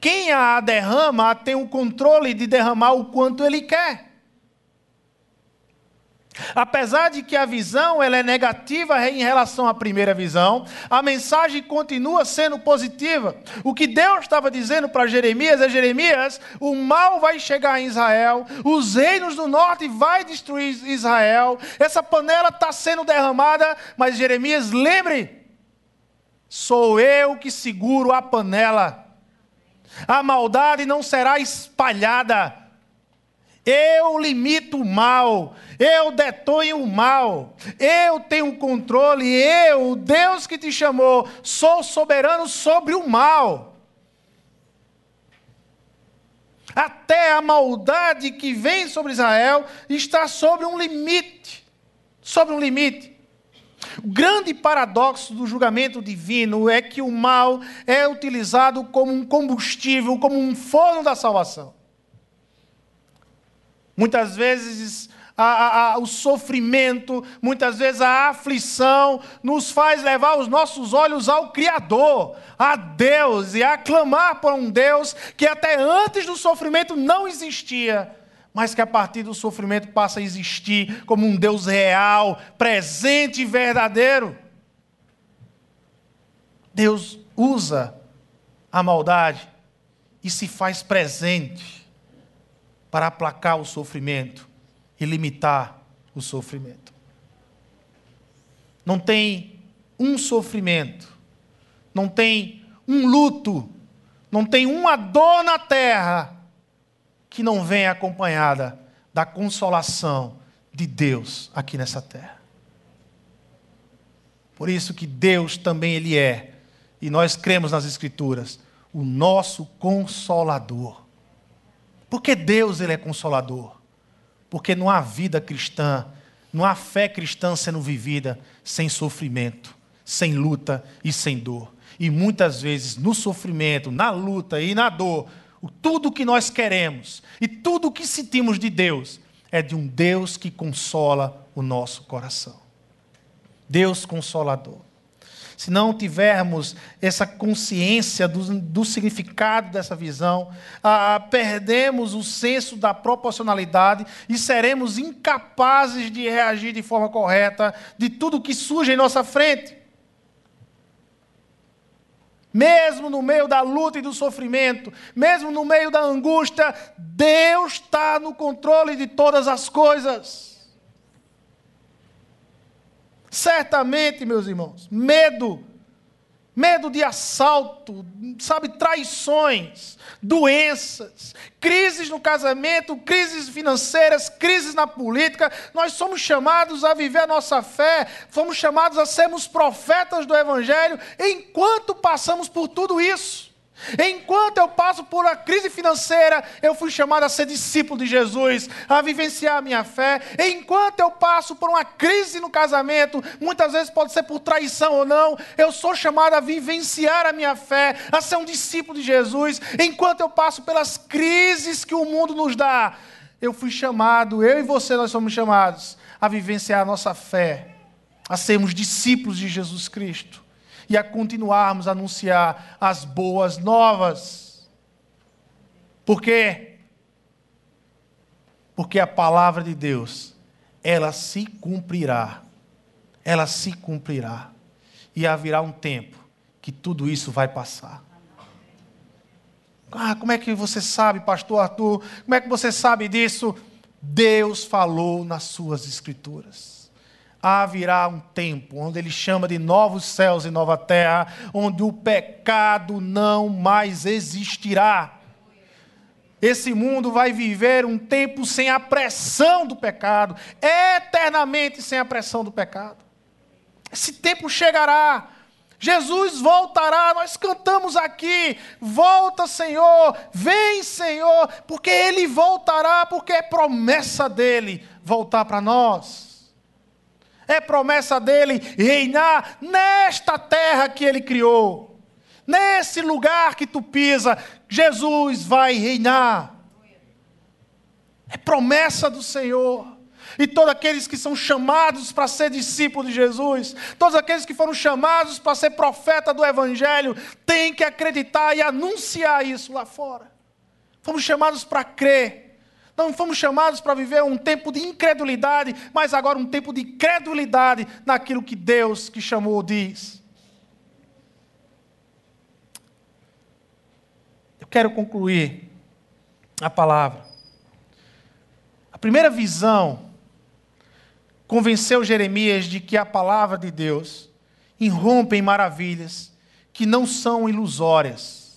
Quem a derrama tem o controle de derramar o quanto ele quer. Apesar de que a visão ela é negativa em relação à primeira visão, a mensagem continua sendo positiva. O que Deus estava dizendo para Jeremias é: Jeremias, o mal vai chegar em Israel, os reinos do norte vai destruir Israel, essa panela está sendo derramada, mas Jeremias, lembre, sou eu que seguro a panela. A maldade não será espalhada eu limito o mal, eu detonho o mal, eu tenho controle, eu, Deus que te chamou, sou soberano sobre o mal. Até a maldade que vem sobre Israel está sobre um limite. Sobre um limite. O grande paradoxo do julgamento divino é que o mal é utilizado como um combustível, como um forno da salvação. Muitas vezes a, a, a, o sofrimento, muitas vezes a aflição, nos faz levar os nossos olhos ao Criador, a Deus, e a clamar por um Deus que até antes do sofrimento não existia, mas que a partir do sofrimento passa a existir como um Deus real, presente e verdadeiro. Deus usa a maldade e se faz presente para aplacar o sofrimento e limitar o sofrimento. Não tem um sofrimento, não tem um luto, não tem uma dor na terra que não venha acompanhada da consolação de Deus aqui nessa terra. Por isso que Deus também ele é, e nós cremos nas escrituras, o nosso consolador. Porque Deus ele é consolador. Porque não há vida cristã, não há fé cristã sendo vivida sem sofrimento, sem luta e sem dor. E muitas vezes no sofrimento, na luta e na dor, tudo que nós queremos e tudo que sentimos de Deus é de um Deus que consola o nosso coração. Deus consolador se não tivermos essa consciência do, do significado dessa visão, ah, perdemos o senso da proporcionalidade e seremos incapazes de reagir de forma correta de tudo que surge em nossa frente. Mesmo no meio da luta e do sofrimento, mesmo no meio da angústia, Deus está no controle de todas as coisas. Certamente, meus irmãos, medo, medo de assalto, sabe, traições, doenças, crises no casamento, crises financeiras, crises na política. Nós somos chamados a viver a nossa fé, fomos chamados a sermos profetas do Evangelho enquanto passamos por tudo isso. Enquanto eu passo por uma crise financeira, eu fui chamado a ser discípulo de Jesus, a vivenciar a minha fé. Enquanto eu passo por uma crise no casamento, muitas vezes pode ser por traição ou não, eu sou chamado a vivenciar a minha fé, a ser um discípulo de Jesus. Enquanto eu passo pelas crises que o mundo nos dá, eu fui chamado, eu e você nós somos chamados a vivenciar a nossa fé, a sermos discípulos de Jesus Cristo e a continuarmos a anunciar as boas novas. Por quê? Porque a palavra de Deus, ela se cumprirá. Ela se cumprirá. E haverá um tempo que tudo isso vai passar. Ah, como é que você sabe, pastor Arthur? Como é que você sabe disso? Deus falou nas suas escrituras haverá um tempo onde ele chama de novos céus e nova terra, onde o pecado não mais existirá. Esse mundo vai viver um tempo sem a pressão do pecado, eternamente sem a pressão do pecado. Esse tempo chegará. Jesus voltará, nós cantamos aqui, volta Senhor, vem Senhor, porque Ele voltará, porque é promessa dele voltar para nós. É promessa dele reinar nesta terra que ele criou. Nesse lugar que tu pisa, Jesus vai reinar. É promessa do Senhor. E todos aqueles que são chamados para ser discípulos de Jesus, todos aqueles que foram chamados para ser profeta do Evangelho, têm que acreditar e anunciar isso lá fora. Fomos chamados para crer não fomos chamados para viver um tempo de incredulidade, mas agora um tempo de credulidade naquilo que Deus que chamou diz. Eu quero concluir a palavra. A primeira visão convenceu Jeremias de que a palavra de Deus irrompe em maravilhas que não são ilusórias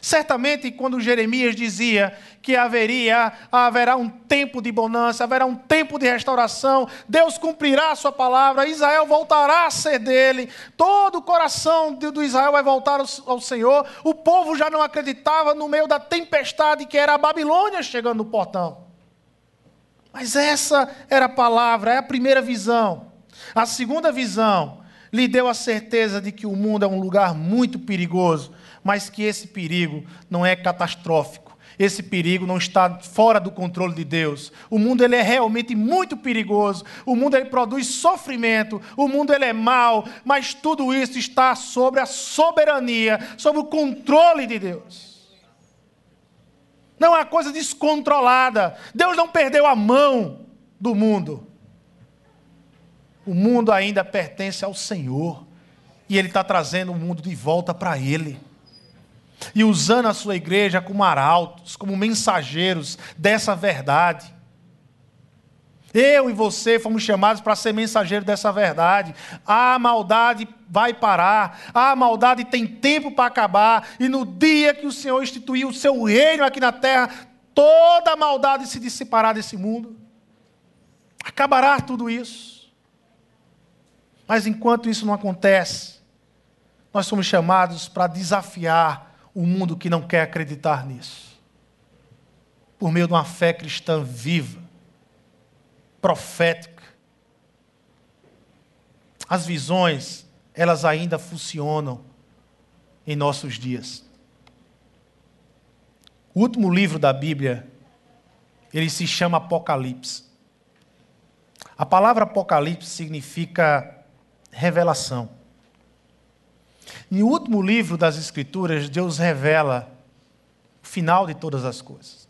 Certamente, quando Jeremias dizia que haveria, haverá um tempo de bonança, haverá um tempo de restauração, Deus cumprirá a sua palavra, Israel voltará a ser dele, todo o coração do Israel vai voltar ao Senhor. O povo já não acreditava no meio da tempestade que era a Babilônia chegando no portão. Mas essa era a palavra, é a primeira visão. A segunda visão lhe deu a certeza de que o mundo é um lugar muito perigoso mas que esse perigo não é catastrófico. Esse perigo não está fora do controle de Deus. O mundo ele é realmente muito perigoso. O mundo ele produz sofrimento. O mundo ele é mau, mas tudo isso está sobre a soberania, sobre o controle de Deus. Não é uma coisa descontrolada. Deus não perdeu a mão do mundo. O mundo ainda pertence ao Senhor. E Ele está trazendo o mundo de volta para Ele e usando a sua igreja como arautos, como mensageiros dessa verdade. Eu e você fomos chamados para ser mensageiros dessa verdade. A maldade vai parar, a maldade tem tempo para acabar, e no dia que o Senhor instituiu o seu reino aqui na terra, toda a maldade se dissipará desse mundo. Acabará tudo isso. Mas enquanto isso não acontece, nós somos chamados para desafiar o mundo que não quer acreditar nisso. Por meio de uma fé cristã viva, profética. As visões, elas ainda funcionam em nossos dias. O último livro da Bíblia, ele se chama Apocalipse. A palavra Apocalipse significa revelação. No último livro das Escrituras, Deus revela o final de todas as coisas.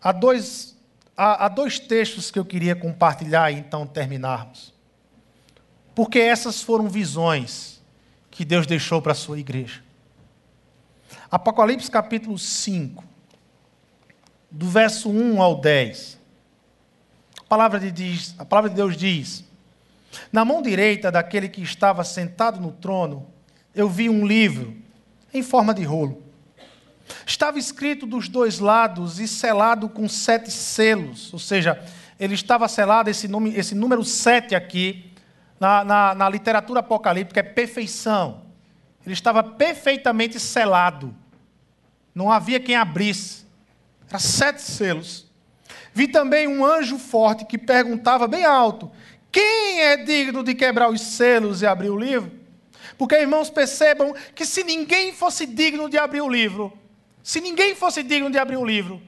Há dois, há, há dois textos que eu queria compartilhar e então terminarmos. Porque essas foram visões que Deus deixou para a sua igreja. Apocalipse capítulo 5, do verso 1 ao 10. A palavra de, diz, a palavra de Deus diz: Na mão direita daquele que estava sentado no trono, eu vi um livro em forma de rolo. Estava escrito dos dois lados e selado com sete selos, ou seja, ele estava selado, esse, nome, esse número sete aqui, na, na, na literatura apocalíptica, é perfeição. Ele estava perfeitamente selado. Não havia quem abrisse. Era sete selos. Vi também um anjo forte que perguntava bem alto: Quem é digno de quebrar os selos e abrir o livro? Porque, irmãos, percebam que se ninguém fosse digno de abrir o livro, se ninguém fosse digno de abrir o livro,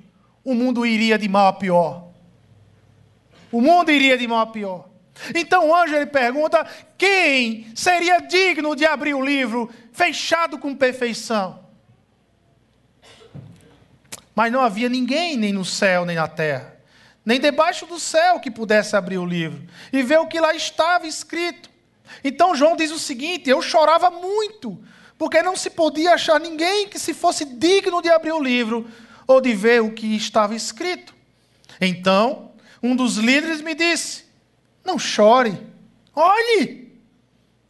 o mundo iria de mal a pior. O mundo iria de mal a pior. Então o anjo ele pergunta: quem seria digno de abrir o livro fechado com perfeição? Mas não havia ninguém, nem no céu, nem na terra, nem debaixo do céu, que pudesse abrir o livro e ver o que lá estava escrito. Então João diz o seguinte: Eu chorava muito, porque não se podia achar ninguém que se fosse digno de abrir o livro ou de ver o que estava escrito. Então, um dos líderes me disse: Não chore, olhe,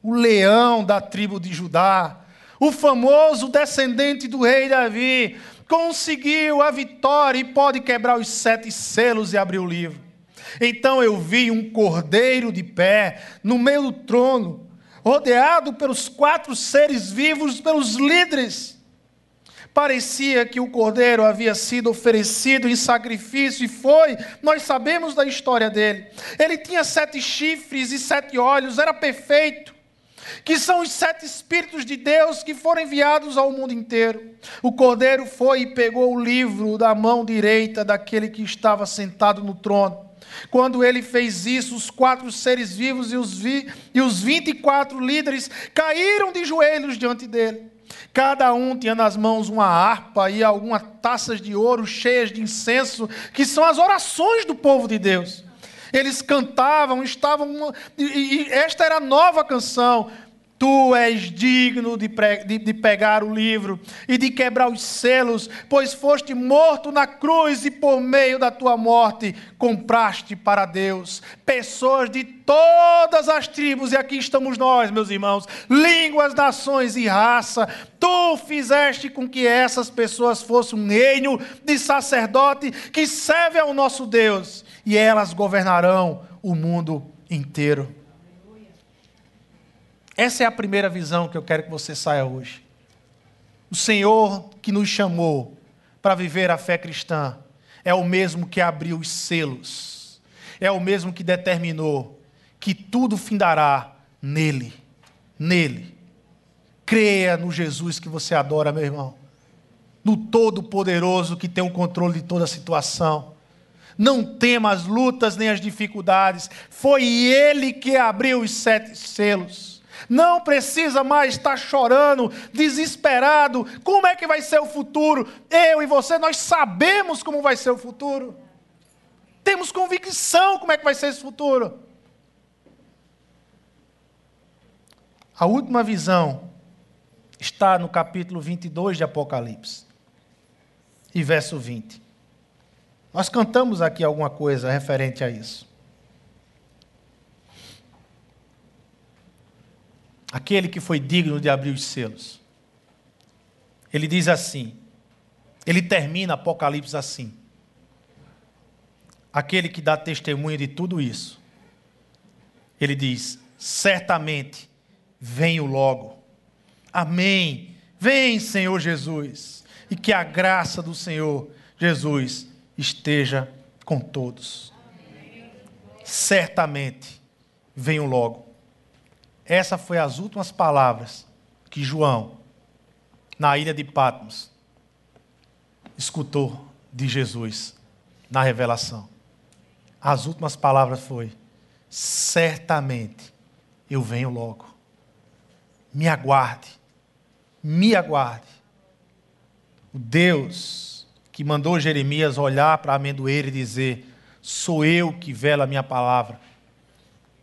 o leão da tribo de Judá, o famoso descendente do rei Davi, conseguiu a vitória e pode quebrar os sete selos e abrir o livro. Então eu vi um cordeiro de pé no meio do trono, rodeado pelos quatro seres vivos, pelos líderes. Parecia que o cordeiro havia sido oferecido em sacrifício, e foi, nós sabemos da história dele. Ele tinha sete chifres e sete olhos, era perfeito que são os sete Espíritos de Deus que foram enviados ao mundo inteiro. O cordeiro foi e pegou o livro da mão direita daquele que estava sentado no trono. Quando ele fez isso, os quatro seres vivos e os, vi, e os 24 líderes caíram de joelhos diante dele. Cada um tinha nas mãos uma harpa e algumas taças de ouro cheias de incenso, que são as orações do povo de Deus. Eles cantavam, estavam. E esta era a nova canção. Tu és digno de, de, de, pegar o livro e de quebrar os selos, pois foste morto na cruz e por meio da tua morte compraste para Deus pessoas de todas as tribos, e aqui estamos nós, meus irmãos, línguas, nações e raça. Tu fizeste com que essas pessoas fossem um reino de sacerdote que serve ao nosso Deus, e elas governarão o mundo inteiro. Essa é a primeira visão que eu quero que você saia hoje. O Senhor que nos chamou para viver a fé cristã é o mesmo que abriu os selos, é o mesmo que determinou que tudo findará nele, nele. Creia no Jesus que você adora, meu irmão, no Todo-Poderoso que tem o controle de toda a situação. Não tema as lutas nem as dificuldades, foi Ele que abriu os sete selos. Não precisa mais estar chorando, desesperado. Como é que vai ser o futuro? Eu e você, nós sabemos como vai ser o futuro. Temos convicção como é que vai ser esse futuro. A última visão está no capítulo 22 de Apocalipse, e verso 20. Nós cantamos aqui alguma coisa referente a isso. aquele que foi digno de abrir os selos. Ele diz assim, ele termina Apocalipse assim: aquele que dá testemunho de tudo isso. Ele diz: certamente venho logo. Amém. Vem, Senhor Jesus, e que a graça do Senhor Jesus esteja com todos. Certamente venho logo. Essas foram as últimas palavras que João, na ilha de Patmos, escutou de Jesus na revelação. As últimas palavras foi: certamente eu venho logo. Me aguarde. Me aguarde. O Deus que mandou Jeremias olhar para a amendoeira e dizer: Sou eu que velo a minha palavra.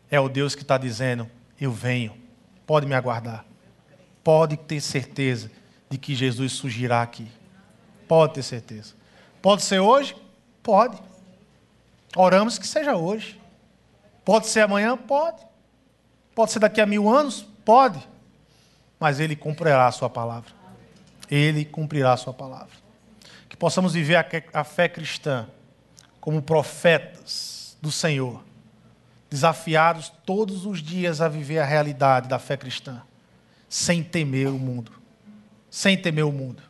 É o Deus que está dizendo: eu venho. Pode me aguardar. Pode ter certeza de que Jesus surgirá aqui. Pode ter certeza. Pode ser hoje? Pode. Oramos que seja hoje. Pode ser amanhã? Pode. Pode ser daqui a mil anos? Pode. Mas Ele cumprirá a Sua palavra. Ele cumprirá a Sua palavra. Possamos viver a fé cristã como profetas do Senhor, desafiados todos os dias a viver a realidade da fé cristã, sem temer o mundo. Sem temer o mundo.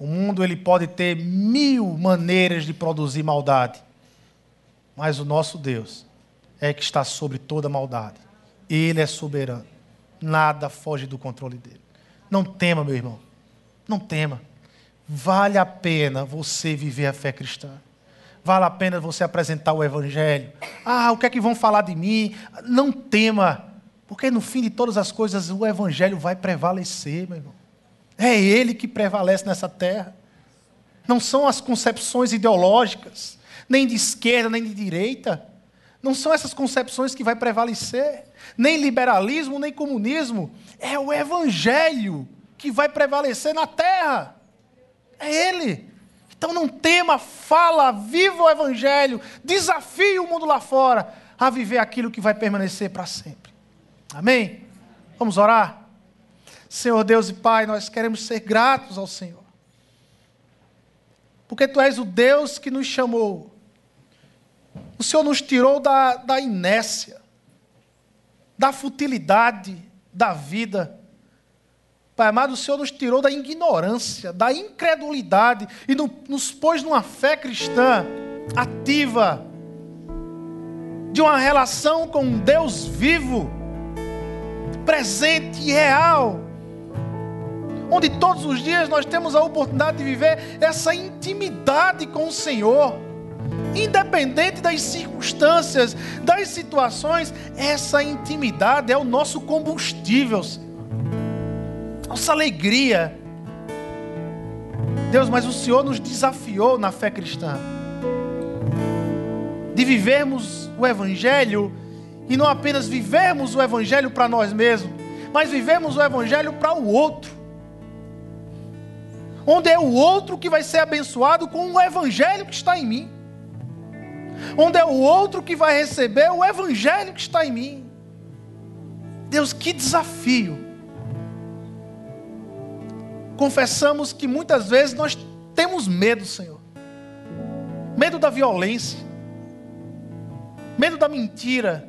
O mundo ele pode ter mil maneiras de produzir maldade, mas o nosso Deus é que está sobre toda maldade. Ele é soberano. Nada foge do controle dele. Não tema, meu irmão. Não tema. Vale a pena você viver a fé cristã. Vale a pena você apresentar o Evangelho. Ah, o que é que vão falar de mim? Não tema, porque no fim de todas as coisas o Evangelho vai prevalecer, meu irmão. É Ele que prevalece nessa terra. Não são as concepções ideológicas, nem de esquerda, nem de direita. Não são essas concepções que vai prevalecer, nem liberalismo, nem comunismo. É o Evangelho que vai prevalecer na terra. É Ele. Então não tema, fala, viva o Evangelho, desafie o mundo lá fora a viver aquilo que vai permanecer para sempre. Amém? Vamos orar? Senhor Deus e Pai, nós queremos ser gratos ao Senhor. Porque Tu és o Deus que nos chamou. O Senhor nos tirou da, da inércia, da futilidade da vida. Pai amado, o Senhor nos tirou da ignorância, da incredulidade e nos pôs numa fé cristã ativa, de uma relação com um Deus vivo, presente e real onde todos os dias nós temos a oportunidade de viver essa intimidade com o Senhor. Independente das circunstâncias, das situações, essa intimidade é o nosso combustível, Senhor. Nossa alegria. Deus, mas o Senhor nos desafiou na fé cristã de vivermos o Evangelho e não apenas vivermos o Evangelho para nós mesmos, mas vivemos o Evangelho para o outro onde é o outro que vai ser abençoado com o evangelho que está em mim, onde é o outro que vai receber o evangelho que está em mim. Deus, que desafio! Confessamos que muitas vezes nós temos medo, Senhor, medo da violência, medo da mentira,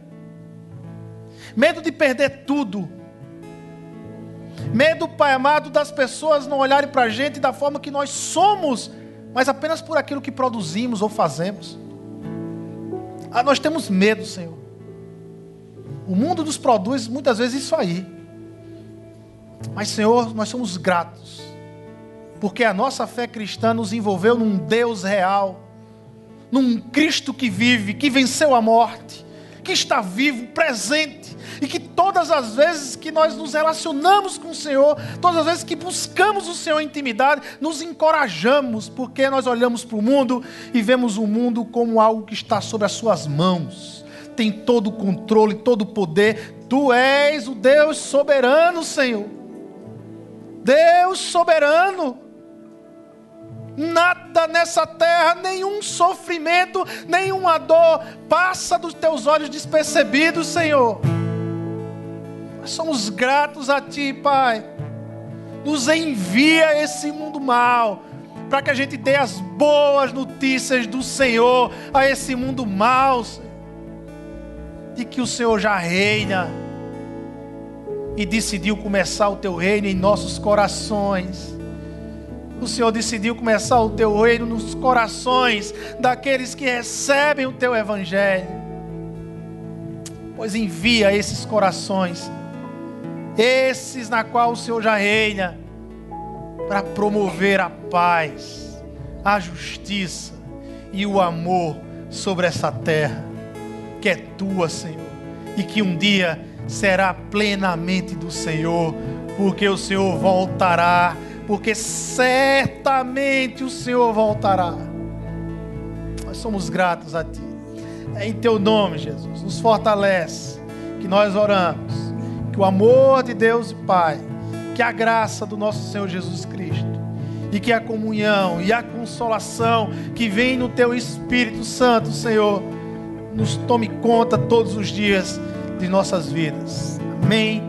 medo de perder tudo Medo, Pai amado, das pessoas não olharem para a gente da forma que nós somos, mas apenas por aquilo que produzimos ou fazemos. Ah, nós temos medo, Senhor. O mundo nos produz muitas vezes isso aí. Mas, Senhor, nós somos gratos, porque a nossa fé cristã nos envolveu num Deus real, num Cristo que vive, que venceu a morte, que está vivo, presente, e que todas as vezes que nós nos relacionamos com o Senhor, todas as vezes que buscamos o Senhor em intimidade, nos encorajamos, porque nós olhamos para o mundo e vemos o mundo como algo que está sobre as suas mãos, tem todo o controle, todo o poder. Tu és o Deus soberano, Senhor. Deus soberano. Nada nessa terra, nenhum sofrimento, nenhuma dor passa dos teus olhos despercebidos, Senhor. Nós somos gratos a Ti, Pai. Nos envia esse mundo mal, para que a gente dê as boas notícias do Senhor a esse mundo mal, de que o Senhor já reina e decidiu começar o Teu reino em nossos corações. O Senhor decidiu começar o Teu reino nos corações daqueles que recebem o Teu Evangelho. Pois envia esses corações esses na qual o Senhor já reina, para promover a paz, a justiça e o amor sobre essa terra, que é tua, Senhor, e que um dia será plenamente do Senhor, porque o Senhor voltará, porque certamente o Senhor voltará. Nós somos gratos a Ti. É em Teu nome, Jesus, nos fortalece, que nós oramos que o amor de Deus Pai, que a graça do nosso Senhor Jesus Cristo, e que a comunhão e a consolação que vem no Teu Espírito Santo, Senhor, nos tome conta todos os dias de nossas vidas. Amém,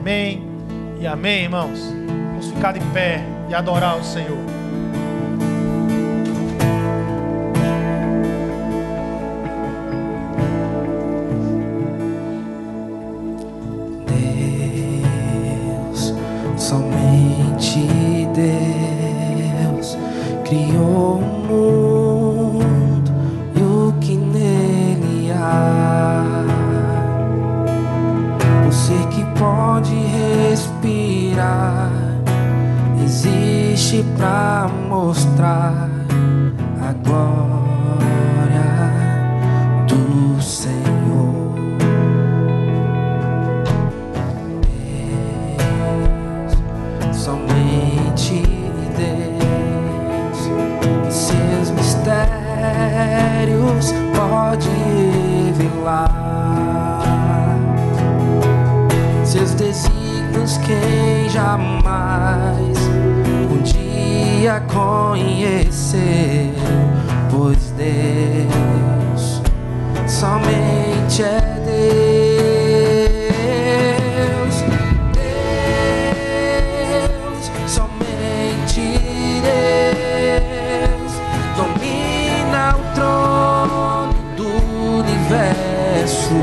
amém e amém, irmãos. Vamos ficar de pé e adorar o Senhor. Deus somente Deus criou. pra mostrar. conhecer, pois Deus somente é Deus. Deus, somente Deus, domina o trono do universo.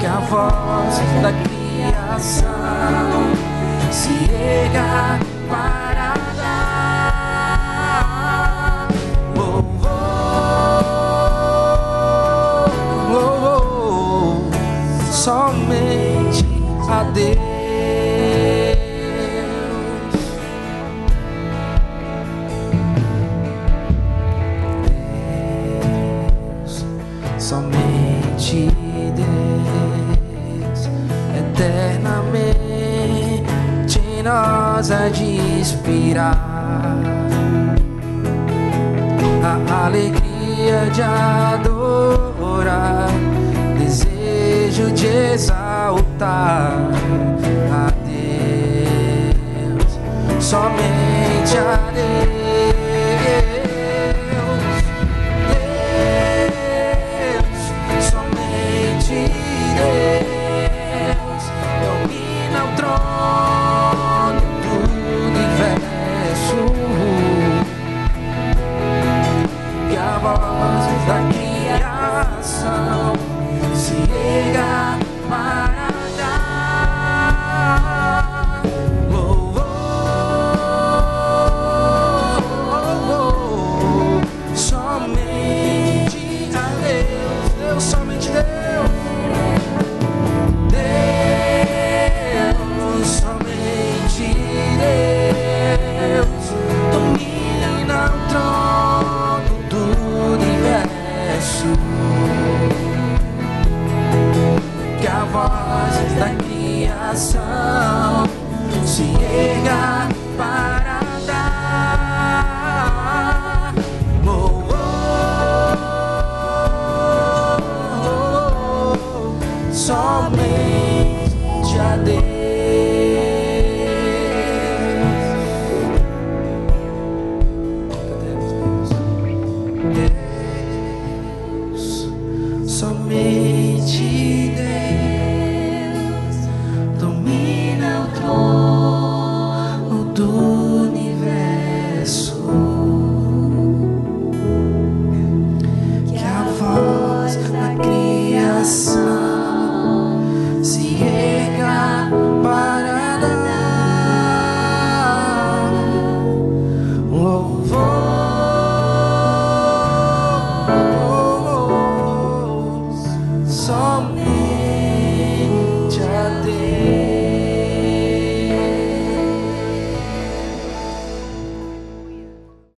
Que a voz da criação chega para dar louvor somente a Deus. casa de inspirar a alegria de adorar, desejo de exaltar a Deus somente.